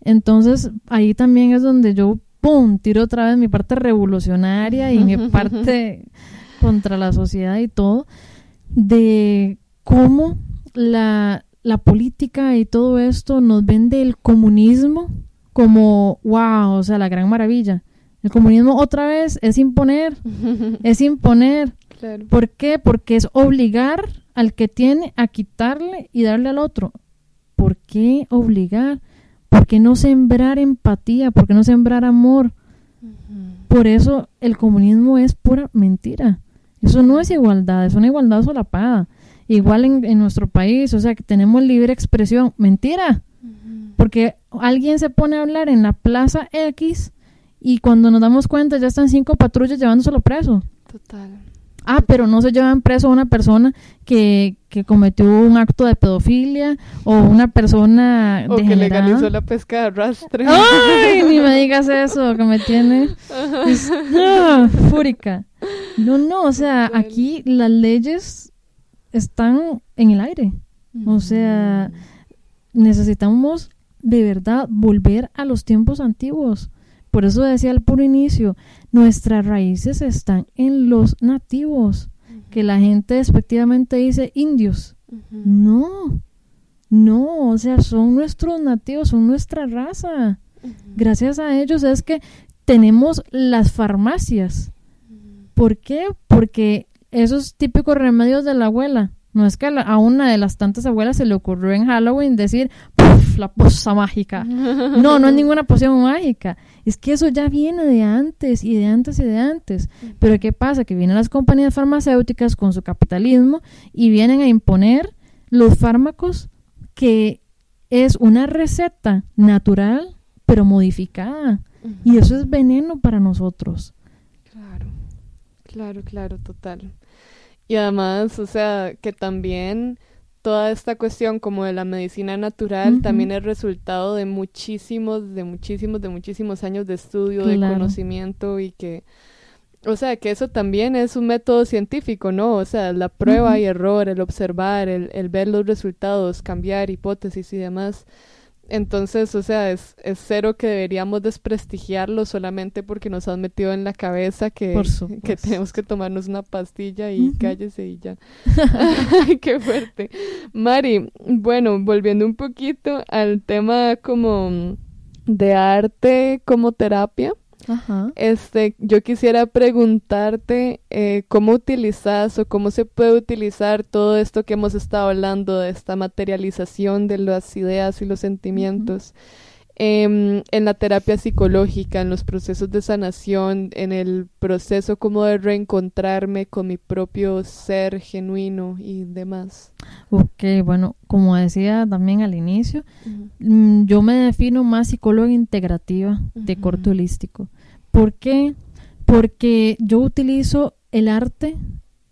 Speaker 2: Entonces, ahí también es donde yo, ¡pum!, tiro otra vez mi parte revolucionaria y mi [LAUGHS] parte contra la sociedad y todo, de cómo la, la política y todo esto nos vende el comunismo como, wow, o sea, la gran maravilla. El comunismo otra vez es imponer, [LAUGHS] es imponer. ¿Por qué? Porque es obligar al que tiene a quitarle y darle al otro. ¿Por qué obligar? ¿Por qué no sembrar empatía? ¿Por qué no sembrar amor? Por eso el comunismo es pura mentira. Eso no es igualdad, es una igualdad solapada. Igual en, en nuestro país, o sea, que tenemos libre expresión. Mentira. Porque alguien se pone a hablar en la plaza X y cuando nos damos cuenta ya están cinco patrullas llevándoselo preso.
Speaker 1: Total.
Speaker 2: Ah, pero no se llevan preso a una persona que, que cometió un acto de pedofilia o una persona
Speaker 1: o que legalizó la pesca de arrastre.
Speaker 2: Ay, ni me [LAUGHS] digas eso, que me tiene ah, fúrica. No, no, o sea, aquí las leyes están en el aire. O sea, necesitamos de verdad volver a los tiempos antiguos por eso decía al puro inicio, nuestras raíces están en los nativos, que la gente despectivamente dice indios. No, no, o sea, son nuestros nativos, son nuestra raza. Gracias a ellos es que tenemos las farmacias. ¿Por qué? Porque esos típicos remedios de la abuela, no es que a una de las tantas abuelas se le ocurrió en Halloween decir, ¡puf! la posa mágica. [LAUGHS] No, no es ninguna poción mágica. Es que eso ya viene de antes y de antes y de antes. Pero ¿qué pasa? Que vienen las compañías farmacéuticas con su capitalismo y vienen a imponer los fármacos que es una receta natural pero modificada. Y eso es veneno para nosotros.
Speaker 1: Claro, claro, claro, total. Y además, o sea, que también toda esta cuestión como de la medicina natural también es resultado de muchísimos, de muchísimos, de muchísimos años de estudio, de conocimiento y que, o sea, que eso también es un método científico, ¿no? O sea, la prueba y error, el observar, el, el ver los resultados, cambiar hipótesis y demás. Entonces, o sea, es, es cero que deberíamos desprestigiarlo solamente porque nos han metido en la cabeza que, [LAUGHS] que tenemos que tomarnos una pastilla y cállese y ya. [LAUGHS] qué fuerte. Mari, bueno, volviendo un poquito al tema como de arte como terapia. Este, yo quisiera preguntarte eh, cómo utilizas o cómo se puede utilizar todo esto que hemos estado hablando de esta materialización de las ideas y los sentimientos. Em, en la terapia psicológica, en los procesos de sanación, en el proceso como de reencontrarme con mi propio ser genuino y demás.
Speaker 2: Ok, bueno, como decía también al inicio, mm, yo me defino más psicóloga integrativa de corte holístico. ¿Por qué? Porque yo utilizo el arte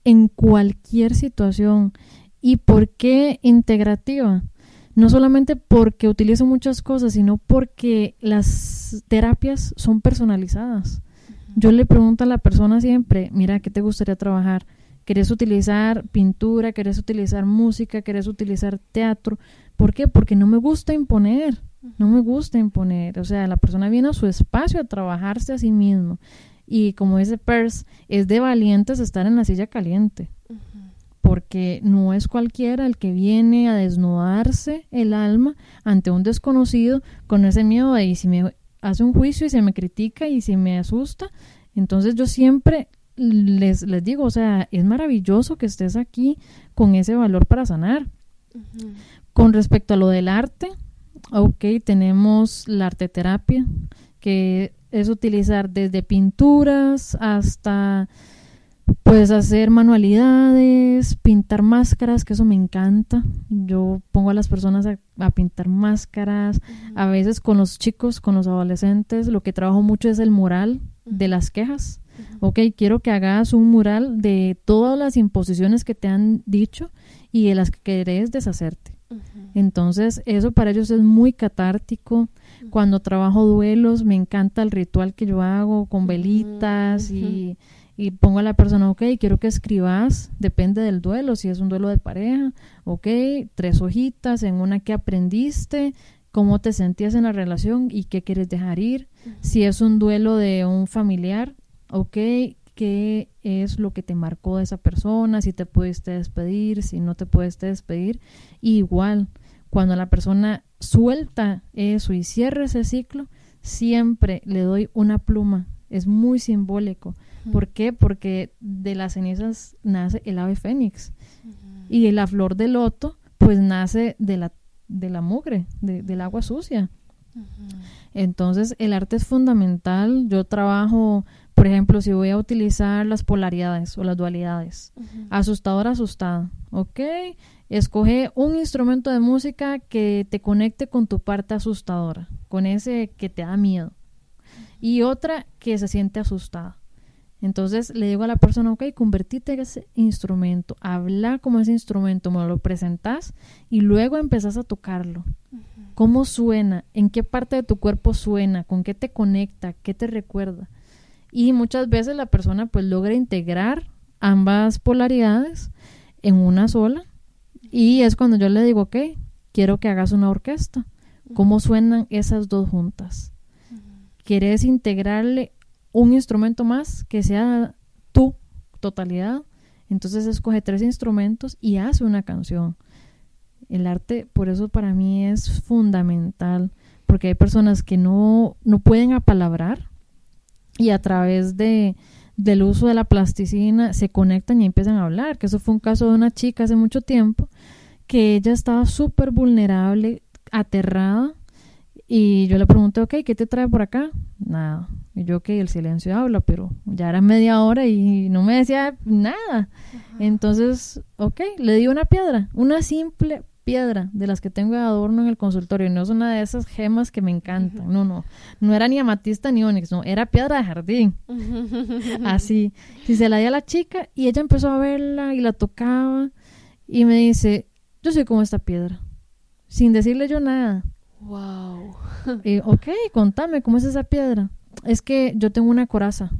Speaker 2: en cualquier situación. ¿Y por qué integrativa? No solamente porque utilizo muchas cosas, sino porque las terapias son personalizadas. Yo le pregunto a la persona siempre, mira, ¿qué te gustaría trabajar? ¿Querés utilizar pintura? ¿Querés utilizar música? ¿Querés utilizar teatro? ¿Por qué? Porque no me gusta imponer, no me gusta imponer. O sea, la persona viene a su espacio a trabajarse a sí mismo. Y como dice Peirce, es de valientes estar en la silla caliente porque no es cualquiera el que viene a desnudarse el alma ante un desconocido con ese miedo de y si me hace un juicio y se me critica y si me asusta. Entonces yo siempre les, les digo, o sea, es maravilloso que estés aquí con ese valor para sanar. Con respecto a lo del arte, ok, tenemos la arteterapia, que es utilizar desde pinturas hasta Puedes hacer manualidades, pintar máscaras, que eso me encanta. Yo pongo a las personas a, pintar máscaras, a veces con los chicos, con los adolescentes. Lo que trabajo mucho es el mural de las quejas. Ok, quiero que hagas un mural de todas las imposiciones que te han dicho y de las que querés deshacerte. Entonces, eso para ellos es muy catártico. Cuando trabajo duelos, me encanta el ritual que yo hago con velitas y y pongo a la persona, ok, quiero que escribas, depende del duelo, si es un duelo de pareja, ok, tres hojitas, en una que aprendiste, cómo te sentías en la relación y qué quieres dejar ir, si es un duelo de un familiar, ok, qué es lo que te marcó de esa persona, si te pudiste despedir, si no te pudiste despedir, igual, cuando la persona suelta eso y cierra ese ciclo, siempre le doy una pluma, es muy simbólico ¿Por qué? Porque de las cenizas nace el ave fénix. Y la flor de loto, pues nace de la, de la mugre, del agua sucia. Entonces, el arte es fundamental. Yo trabajo, por ejemplo, si voy a utilizar las polaridades o las dualidades. Asustador, asustada. ¿Ok? Escoge un instrumento de música que te conecte con tu parte asustadora, con ese que te da miedo. Y otra que se siente asustada. Entonces le digo a la persona, ok, convertite en ese instrumento, habla como ese instrumento, me lo presentas y luego empezás a tocarlo. ¿Cómo suena? ¿En qué parte de tu cuerpo suena? ¿Con qué te conecta? ¿Qué te recuerda? Y muchas veces la persona pues logra integrar ambas polaridades en una sola y es cuando yo le digo, ok, quiero que hagas una orquesta. ¿Cómo suenan esas dos juntas? ¿Quieres integrarle un instrumento más que sea tu totalidad, Entonces escoge tres instrumentos y hace una canción. El arte, por eso para mí es fundamental, porque hay personas que no, no pueden apalabrar y a través de, del uso de la plasticina se conectan y empiezan a hablar, que eso fue un caso de una chica hace mucho tiempo, que ella estaba súper vulnerable, aterrada, y yo le pregunté, ok, ¿qué te trae por acá? Nada. Y yo, ok, el silencio habla, pero ya era media hora y no me decía nada. Entonces, ok, le di una piedra, una simple piedra de las que tengo de adorno en el consultorio. No es una de esas gemas que me encantan. No, no. No era ni amatista ni onix, no. Era piedra de jardín. [LAUGHS] Así. Y se la di a la chica y ella empezó a verla y la tocaba y me dice, yo soy como esta piedra. Sin decirle yo nada.
Speaker 1: Wow.
Speaker 2: Y, ok, contame, ¿cómo es esa piedra? Es que yo tengo una coraza,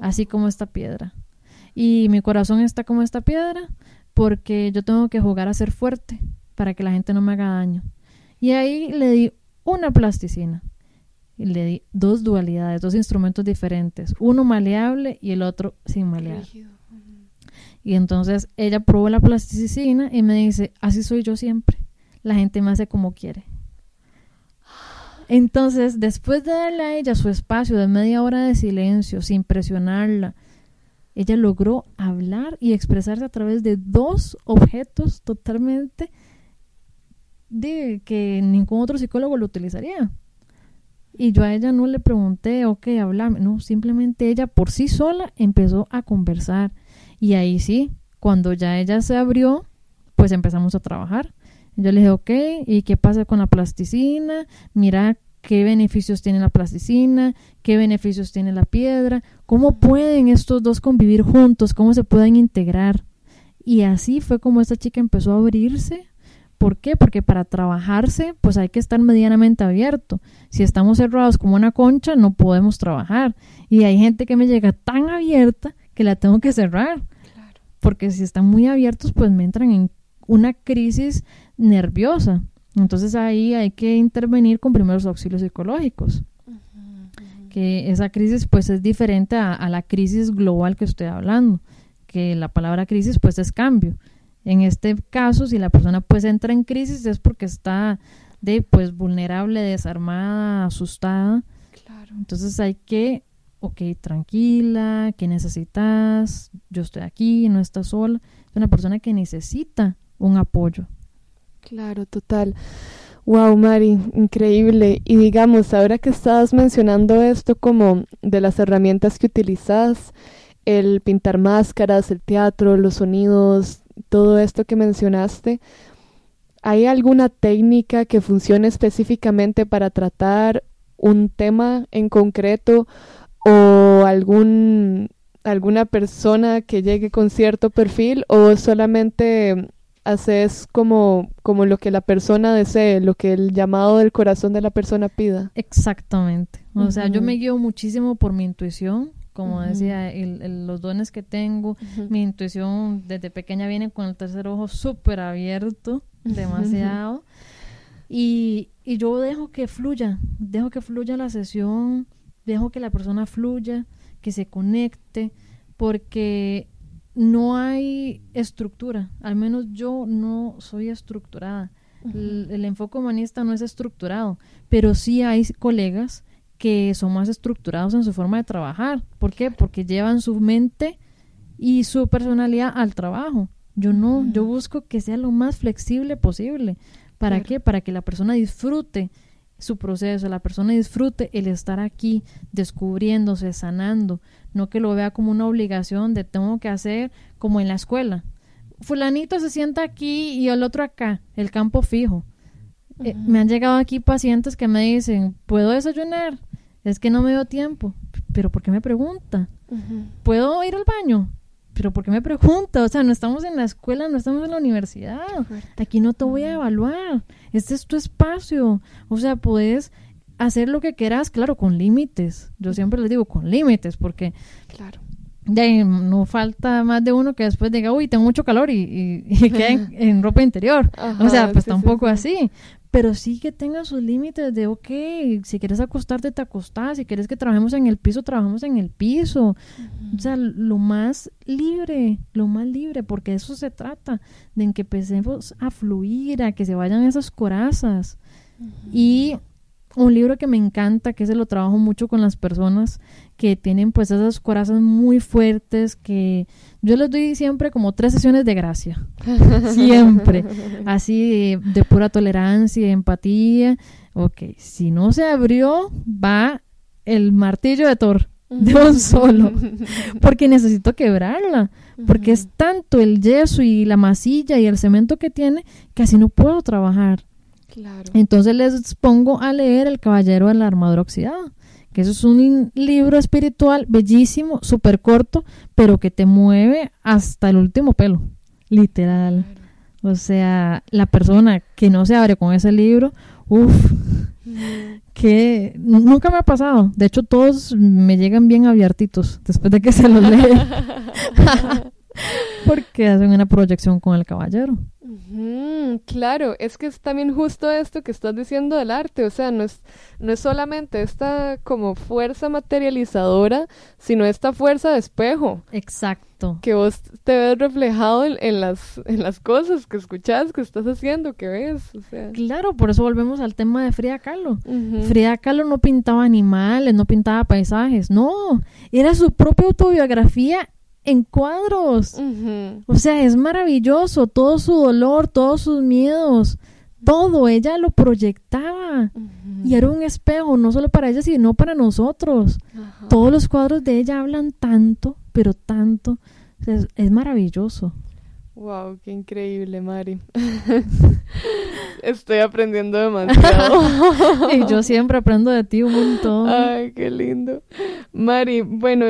Speaker 2: así como esta piedra. Y mi corazón está como esta piedra porque yo tengo que jugar a ser fuerte para que la gente no me haga daño. Y ahí le di una plasticina. Y le di dos dualidades, dos instrumentos diferentes. Uno maleable y el otro sin malear. Y entonces ella probó la plasticina y me dice, así soy yo siempre. La gente me hace como quiere. Entonces, después de darle a ella su espacio de media hora de silencio, sin presionarla, ella logró hablar y expresarse a través de dos objetos totalmente de que ningún otro psicólogo lo utilizaría. Y yo a ella no le pregunté, ok, hablame. No, simplemente ella por sí sola empezó a conversar. Y ahí sí, cuando ya ella se abrió, pues empezamos a trabajar. Yo le dije, ok, ¿y qué pasa con la plasticina? Mira qué beneficios tiene la plasticina, qué beneficios tiene la piedra, cómo pueden estos dos convivir juntos, cómo se pueden integrar. Y así fue como esta chica empezó a abrirse. ¿Por qué? Porque para trabajarse, pues hay que estar medianamente abierto. Si estamos cerrados como una concha, no podemos trabajar. Y hay gente que me llega tan abierta que la tengo que cerrar. Porque si están muy abiertos, pues me entran en una crisis nerviosa. Entonces ahí hay que intervenir con primeros auxilios psicológicos. Que esa crisis pues es diferente a, la crisis global que estoy hablando, que la palabra crisis pues es cambio. En este caso, si la persona pues entra en crisis es porque está de pues vulnerable, desarmada, asustada.
Speaker 1: Claro.
Speaker 2: Entonces hay que, ok, tranquila, ¿qué necesitas? Yo estoy aquí, no estás sola. Es una persona que necesita un apoyo.
Speaker 1: Claro, total. Wow, Mari, increíble. Y digamos, ahora que estabas mencionando esto como de las herramientas que utilizas, el pintar máscaras, el teatro, los sonidos, todo esto que mencionaste, ¿hay alguna técnica que funcione específicamente para tratar un tema en concreto o algún alguna persona que llegue con cierto perfil o solamente haces como, como lo que la persona desee, lo que el llamado del corazón de la persona pida.
Speaker 2: Exactamente. O sea, yo me guío muchísimo por mi intuición, como decía, los dones que tengo, mi intuición desde pequeña viene con el tercer ojo súper abierto, demasiado. Y, y yo dejo que fluya, dejo que fluya la sesión, dejo que la persona fluya, que se conecte, porque no hay estructura, al menos yo no soy estructurada. el, enfoque humanista no es estructurado, pero sí hay colegas que son más estructurados en su forma de trabajar. ¿Por qué? Porque llevan su mente y su personalidad al trabajo. Yo no, yo busco que sea lo más flexible posible. ¿Para qué? Para que la persona disfrute su proceso, la persona disfrute el estar aquí descubriéndose, sanando, no que lo vea como una obligación de tengo que hacer como en la escuela. Fulanito se sienta aquí y el otro acá, el campo fijo. Eh, me han llegado aquí pacientes que me dicen, ¿puedo desayunar? Es que no me dio tiempo. ¿Pero por qué me pregunta? ¿Puedo ir al baño? pero ¿por qué me pregunta? O sea, no estamos en la escuela, no estamos en la universidad. Aquí no te voy a evaluar. Este es tu espacio. O sea, puedes hacer lo que quieras, claro, con límites. Yo siempre les digo con límites, porque
Speaker 1: claro.
Speaker 2: ahí no falta más de uno que después diga, uy, tengo mucho calor y, y, y [LAUGHS] quede en, en ropa interior. o sea, pues
Speaker 1: sí,
Speaker 2: tampoco
Speaker 1: sí.
Speaker 2: así. Pero sí que tenga sus límites de, ok, si quieres acostarte, te acostás. Si quieres que trabajemos en el piso, trabajamos en el piso. O sea, lo más libre, lo más libre, porque de eso se trata, de en que empecemos a fluir, a que se vayan esas corazas. Y un libro que me encanta, que se lo trabajo mucho con las personas que tienen pues esas corazas muy fuertes, que yo les doy siempre como tres sesiones de gracia, [LAUGHS] siempre, así de, de pura tolerancia, de empatía. Ok, si no se abrió, va el martillo de Thor, de un solo, [LAUGHS] porque necesito quebrarla, porque es tanto el yeso y la masilla y el cemento que tiene que así no puedo trabajar.
Speaker 1: Claro.
Speaker 2: Entonces les pongo a leer El Caballero de la Armadura Oxidada, que eso es un libro espiritual bellísimo, súper corto, pero que te mueve hasta el último pelo, literal. O sea, la persona que no se abre con ese libro, uff, que nunca me ha pasado. De hecho, todos me llegan bien abiertitos después de que se los lee. [LAUGHS] [LAUGHS] Porque hacen una proyección con el caballero.
Speaker 1: Claro, es que es también justo esto que estás diciendo del arte, o sea, no es, no es solamente esta como fuerza materializadora, sino esta fuerza de espejo,
Speaker 2: Exacto.
Speaker 1: que vos te ves reflejado en, en las, en las cosas que escuchás, que estás haciendo, que ves, o sea.
Speaker 2: Claro, por eso volvemos al tema de Frida Kahlo. Frida Kahlo no pintaba animales, no pintaba paisajes, no, era su propia autobiografía en cuadros. O sea, es maravilloso, todo su dolor, todos sus miedos, todo, ella lo proyectaba. Y era un espejo, no solo para ella, sino para nosotros. Todos los cuadros de ella hablan tanto, pero tanto. O sea, es, es maravilloso.
Speaker 1: Wow, qué increíble, Mari. [LAUGHS] Estoy aprendiendo demasiado. [LAUGHS]
Speaker 2: Y yo siempre aprendo de ti un montón.
Speaker 1: Ay, qué lindo. Mari, bueno,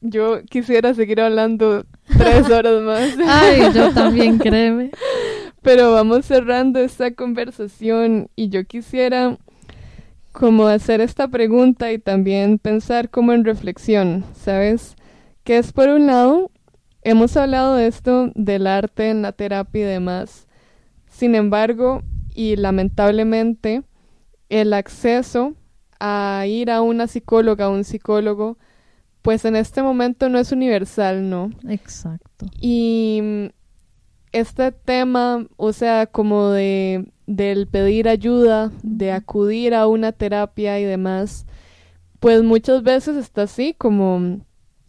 Speaker 1: yo quisiera seguir hablando tres horas más. [LAUGHS]
Speaker 2: Ay, yo también, créeme.
Speaker 1: Pero vamos cerrando esta conversación y yo quisiera como hacer esta pregunta y también pensar como en reflexión, ¿sabes? Que es por un lado, hemos hablado de esto del arte en la terapia y demás. Sin embargo, y lamentablemente, el acceso a ir a una psicóloga o un psicólogo, pues en este momento no es universal, ¿no?
Speaker 2: Exacto.
Speaker 1: Y mm, este tema, o sea, como de del pedir ayuda, de acudir a una terapia y demás, pues muchas veces está así como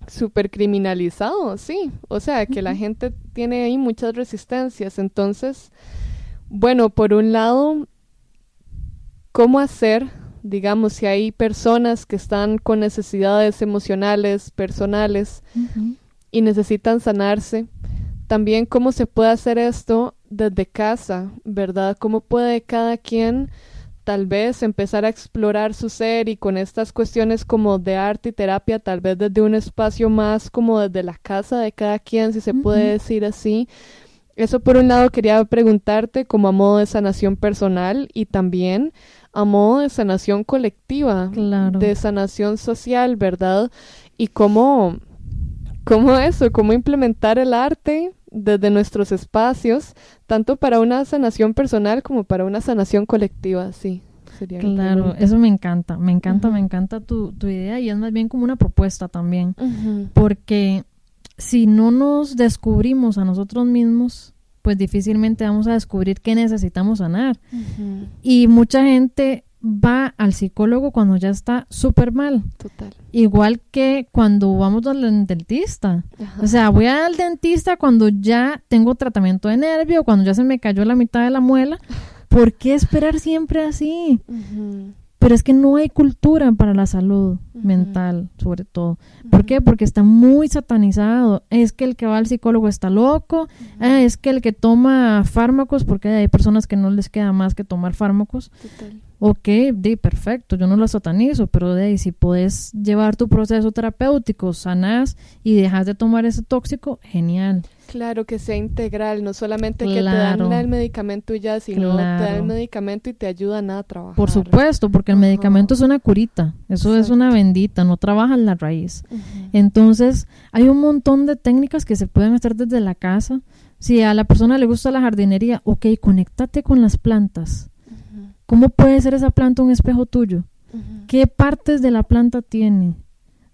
Speaker 1: súper criminalizado, sí. O sea, que la gente tiene ahí muchas resistencias. Entonces, bueno, por un lado, ¿cómo hacer, digamos, si hay personas que están con necesidades emocionales, personales, y necesitan sanarse. También cómo se puede hacer esto desde casa, ¿verdad? ¿Cómo puede cada quien tal vez empezar a explorar su ser y con estas cuestiones como de arte y terapia, tal vez desde un espacio más como desde la casa de cada quien, si se puede decir así? Eso por un lado quería preguntarte como a modo de sanación personal y también a modo de sanación colectiva,
Speaker 2: Claro.
Speaker 1: de sanación social, ¿verdad? Y cómo, cómo eso, cómo implementar el arte desde nuestros espacios, tanto para una sanación personal como para una sanación colectiva, sí. Sería
Speaker 2: Claro, eso me encanta, me encanta, me encanta tu, tu idea y es más bien como una propuesta también, porque si no nos descubrimos a nosotros mismos, pues difícilmente vamos a descubrir qué necesitamos sanar. Y mucha gente va al psicólogo cuando ya está súper mal,
Speaker 1: Total.
Speaker 2: igual que cuando vamos al dentista.
Speaker 1: Ajá.
Speaker 2: O sea, voy al dentista cuando ya tengo tratamiento de nervio, cuando ya se me cayó la mitad de la muela. [LAUGHS] ¿Por qué esperar siempre así? Pero es que no hay cultura para la salud mental, sobre todo. ¿Por qué? Porque está muy satanizado. Es que el que va al psicólogo está loco. Ah, es que el que toma fármacos, porque hay personas que no les queda más que tomar fármacos.
Speaker 1: Total.
Speaker 2: Ok, di, perfecto, yo no lo satanizo, pero de si puedes llevar tu proceso terapéutico, sanás y dejas de tomar ese tóxico, genial.
Speaker 1: Claro, que sea integral, no solamente que te
Speaker 2: Claro.
Speaker 1: dan el medicamento y ya, sino te dan el
Speaker 2: Claro.
Speaker 1: medicamento y te ayudan a trabajar.
Speaker 2: Por supuesto, porque el
Speaker 1: Ajá.
Speaker 2: medicamento es una curita, eso es una bendita, no trabaja en la raíz. Entonces, hay un montón de técnicas que se pueden hacer desde la casa. Si a la persona le gusta la jardinería, ok, conéctate con las plantas. ¿Cómo puede ser esa planta un espejo tuyo? ¿Qué partes de la planta tiene?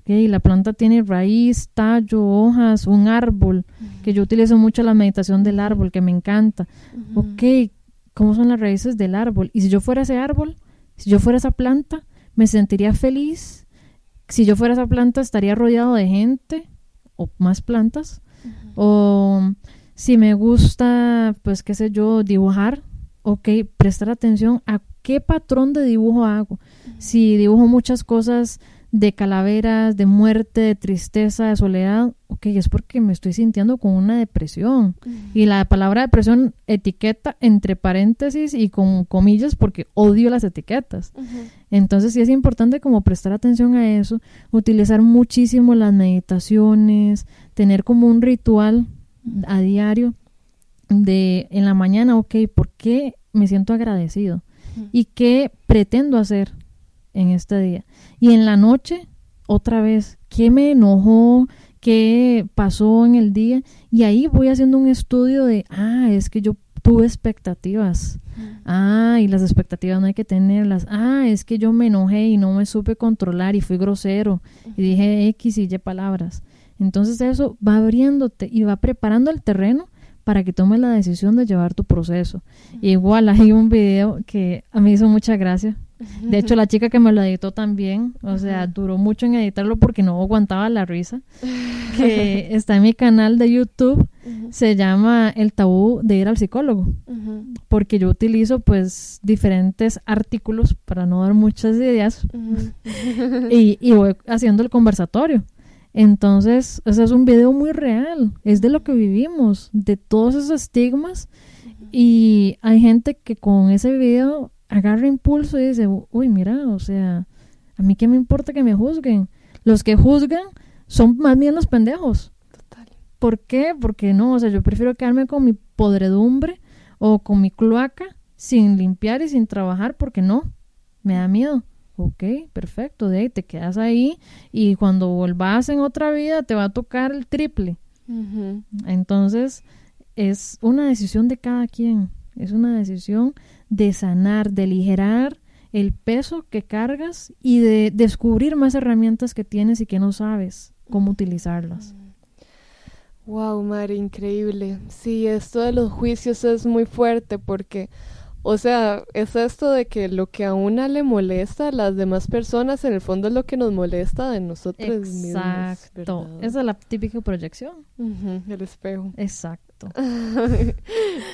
Speaker 2: Ok, la planta tiene raíz, tallo, hojas, un árbol, que yo utilizo mucho la meditación del árbol, que me encanta.
Speaker 1: Ujú.
Speaker 2: Ok, ¿cómo son las raíces del árbol? Y si yo fuera ese árbol, si yo fuera esa planta, me sentiría feliz. Si yo fuera esa planta, estaría rodeado de gente o más plantas. O si me gusta, pues qué sé yo, dibujar, ok, prestar atención a qué patrón de dibujo hago. Si dibujo muchas cosas de calaveras, de muerte, de tristeza, de soledad, ok, es porque me estoy sintiendo con una depresión. Y la palabra depresión etiqueta entre paréntesis y con comillas porque odio las etiquetas. Entonces sí es importante como prestar atención a eso, utilizar muchísimo las meditaciones, tener como un ritual a diario de en la mañana, ok, ¿por qué me siento agradecido? ¿Y qué pretendo hacer en este día? Y en la noche, otra vez, ¿qué me enojó? ¿Qué pasó en el día? Y ahí voy haciendo un estudio de, ah, es que yo tuve expectativas. Ah, y las expectativas no hay que tenerlas. Ah, es que yo me enojé y no me supe controlar y fui grosero y dije X y Y palabras. Entonces eso va abriéndote y va preparando el terreno para que tomes la decisión de llevar tu proceso. Igual hay un video que a mí hizo mucha gracia. De hecho, la chica que me lo editó también, o sea, duró mucho en editarlo porque no aguantaba la risa. Que [LAUGHS] está en mi canal de YouTube, se llama El tabú de ir al psicólogo porque yo utilizo pues diferentes artículos para no dar muchas ideas y, y voy haciendo el conversatorio. Entonces, ese es un video muy real, es de lo que vivimos, de todos esos estigmas y hay gente que con ese video agarra impulso y dice, uy, mira, o sea, a mí qué me importa que me juzguen. Los que juzgan son más bien los pendejos.
Speaker 1: Total.
Speaker 2: ¿Por qué? Porque no, o sea, yo prefiero quedarme con mi podredumbre o con mi cloaca sin limpiar y sin trabajar porque no, me da miedo. Ok, perfecto, de ahí te quedas ahí y cuando volvás en otra vida te va a tocar el triple. Entonces, es una decisión de cada quien, es una decisión de sanar, de aligerar el peso que cargas y de descubrir más herramientas que tienes y que no sabes cómo utilizarlas.
Speaker 1: Wow, Mari, increíble. Sí, esto de los juicios es muy fuerte porque, o sea, es esto de que lo que a una le molesta a las demás personas, en el fondo es lo que nos molesta de nosotros mismos.
Speaker 2: Exacto. Esa es la típica proyección.
Speaker 1: El espejo. [LAUGHS]
Speaker 2: Exacto.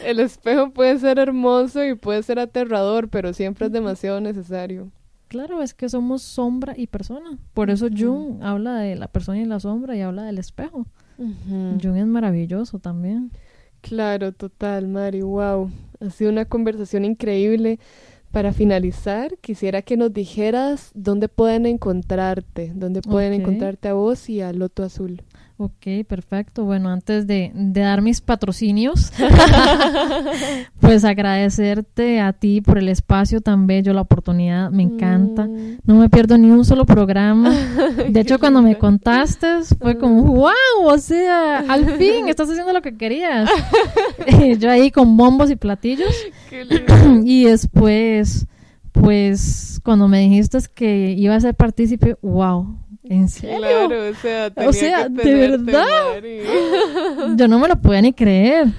Speaker 1: el espejo puede ser hermoso y puede ser aterrador, pero siempre es demasiado necesario.
Speaker 2: Claro, es que somos sombra y persona. Por eso Jung habla de la persona y la sombra y habla del espejo.
Speaker 1: Ujú.
Speaker 2: Jung es maravilloso también.
Speaker 1: Claro, total, Mari, wow. Ha sido una conversación increíble. Para finalizar, quisiera que nos dijeras dónde pueden encontrarte, dónde pueden encontrarte a vos y a Loto Azul.
Speaker 2: Ok, perfecto. Bueno, antes de, de dar mis patrocinios, [LAUGHS] pues agradecerte a ti por el espacio tan bello, la oportunidad, me encanta.
Speaker 1: Mm.
Speaker 2: No me pierdo ni un solo programa. [LAUGHS] De hecho, cuando me contaste, fue como, wow, o sea, al [LAUGHS] fin estás haciendo lo que querías. Yo ahí con bombos y platillos.
Speaker 1: Qué lindo. [CLEARS THROAT]
Speaker 2: Y después, pues, cuando me dijiste que iba a ser partícipe, wow, ¿en serio?
Speaker 1: Claro, o sea, tenía
Speaker 2: sea,
Speaker 1: que
Speaker 2: ¿de verdad? [LAUGHS] Yo no me lo podía ni creer.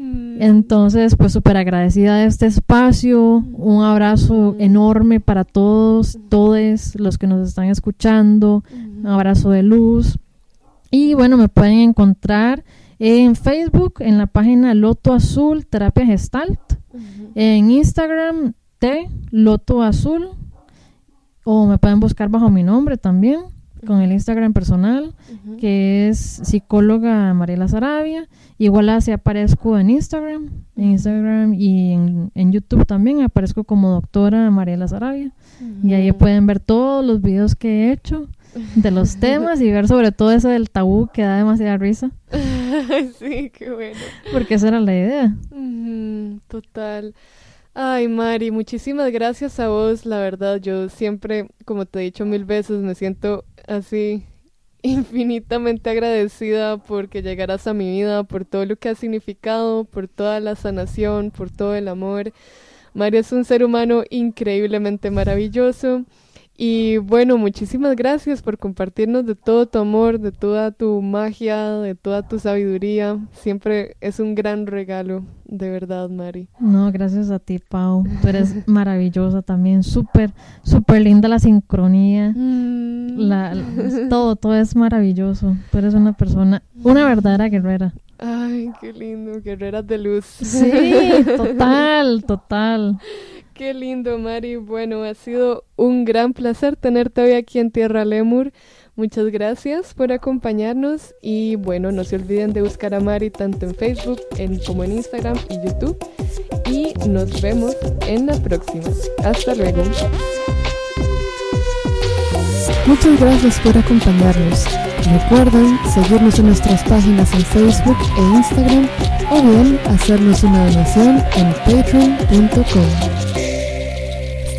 Speaker 1: Mm.
Speaker 2: Entonces, pues súper agradecida de este espacio. Un abrazo enorme para todos, todos los que nos están escuchando. Un abrazo de luz. Y bueno, me pueden encontrar en Facebook, en la página Loto Azul Terapia Gestalt. En Instagram, T Loto Azul. O me pueden buscar bajo mi nombre también. Con el Instagram personal, que es psicóloga Mariela Sarabia. Igual así aparezco en Instagram, en Instagram y en, en YouTube también aparezco como doctora Mariela Sarabia. Y ahí pueden ver todos los videos que he hecho de los [LAUGHS] temas y ver sobre todo ese del tabú que da demasiada risa. [LAUGHS]
Speaker 1: sí, qué bueno.
Speaker 2: Porque esa era la idea.
Speaker 1: Total. Ay, Mari, muchísimas gracias a vos. La verdad, yo siempre, como te he dicho mil veces, me siento así [LAUGHS] infinitamente agradecida porque llegaras a mi vida, por todo lo que ha significado, por toda la sanación, por todo el amor. Mari es un ser humano increíblemente maravilloso. Y bueno, muchísimas gracias por compartirnos de todo tu amor, de toda tu magia, de toda tu sabiduría. Siempre es un gran regalo, de verdad, Mari.
Speaker 2: No, gracias a ti, Pau. Tú eres maravillosa también. Súper, súper linda la sincronía.
Speaker 1: Mm.
Speaker 2: La, la- todo, todo es maravilloso. Tú eres una persona, una verdadera guerrera.
Speaker 1: Ay, qué lindo, guerreras de luz.
Speaker 2: Sí, total, total. [LAUGHS]
Speaker 1: Qué lindo, Mari. Bueno, ha sido un gran placer tenerte hoy aquí en Tierra Lemur. Muchas gracias por acompañarnos y bueno, no se olviden de buscar a Mari tanto en Facebook en- como en Instagram y YouTube. Y nos vemos en la próxima. Hasta luego. Muchas gracias por acompañarnos. Recuerden seguirnos en nuestras páginas en Facebook e Instagram o bien hacernos una donación en patreon.com.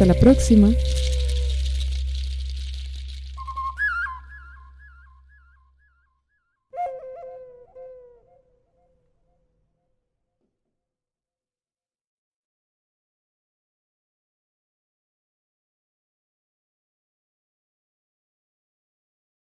Speaker 1: Hasta la próxima.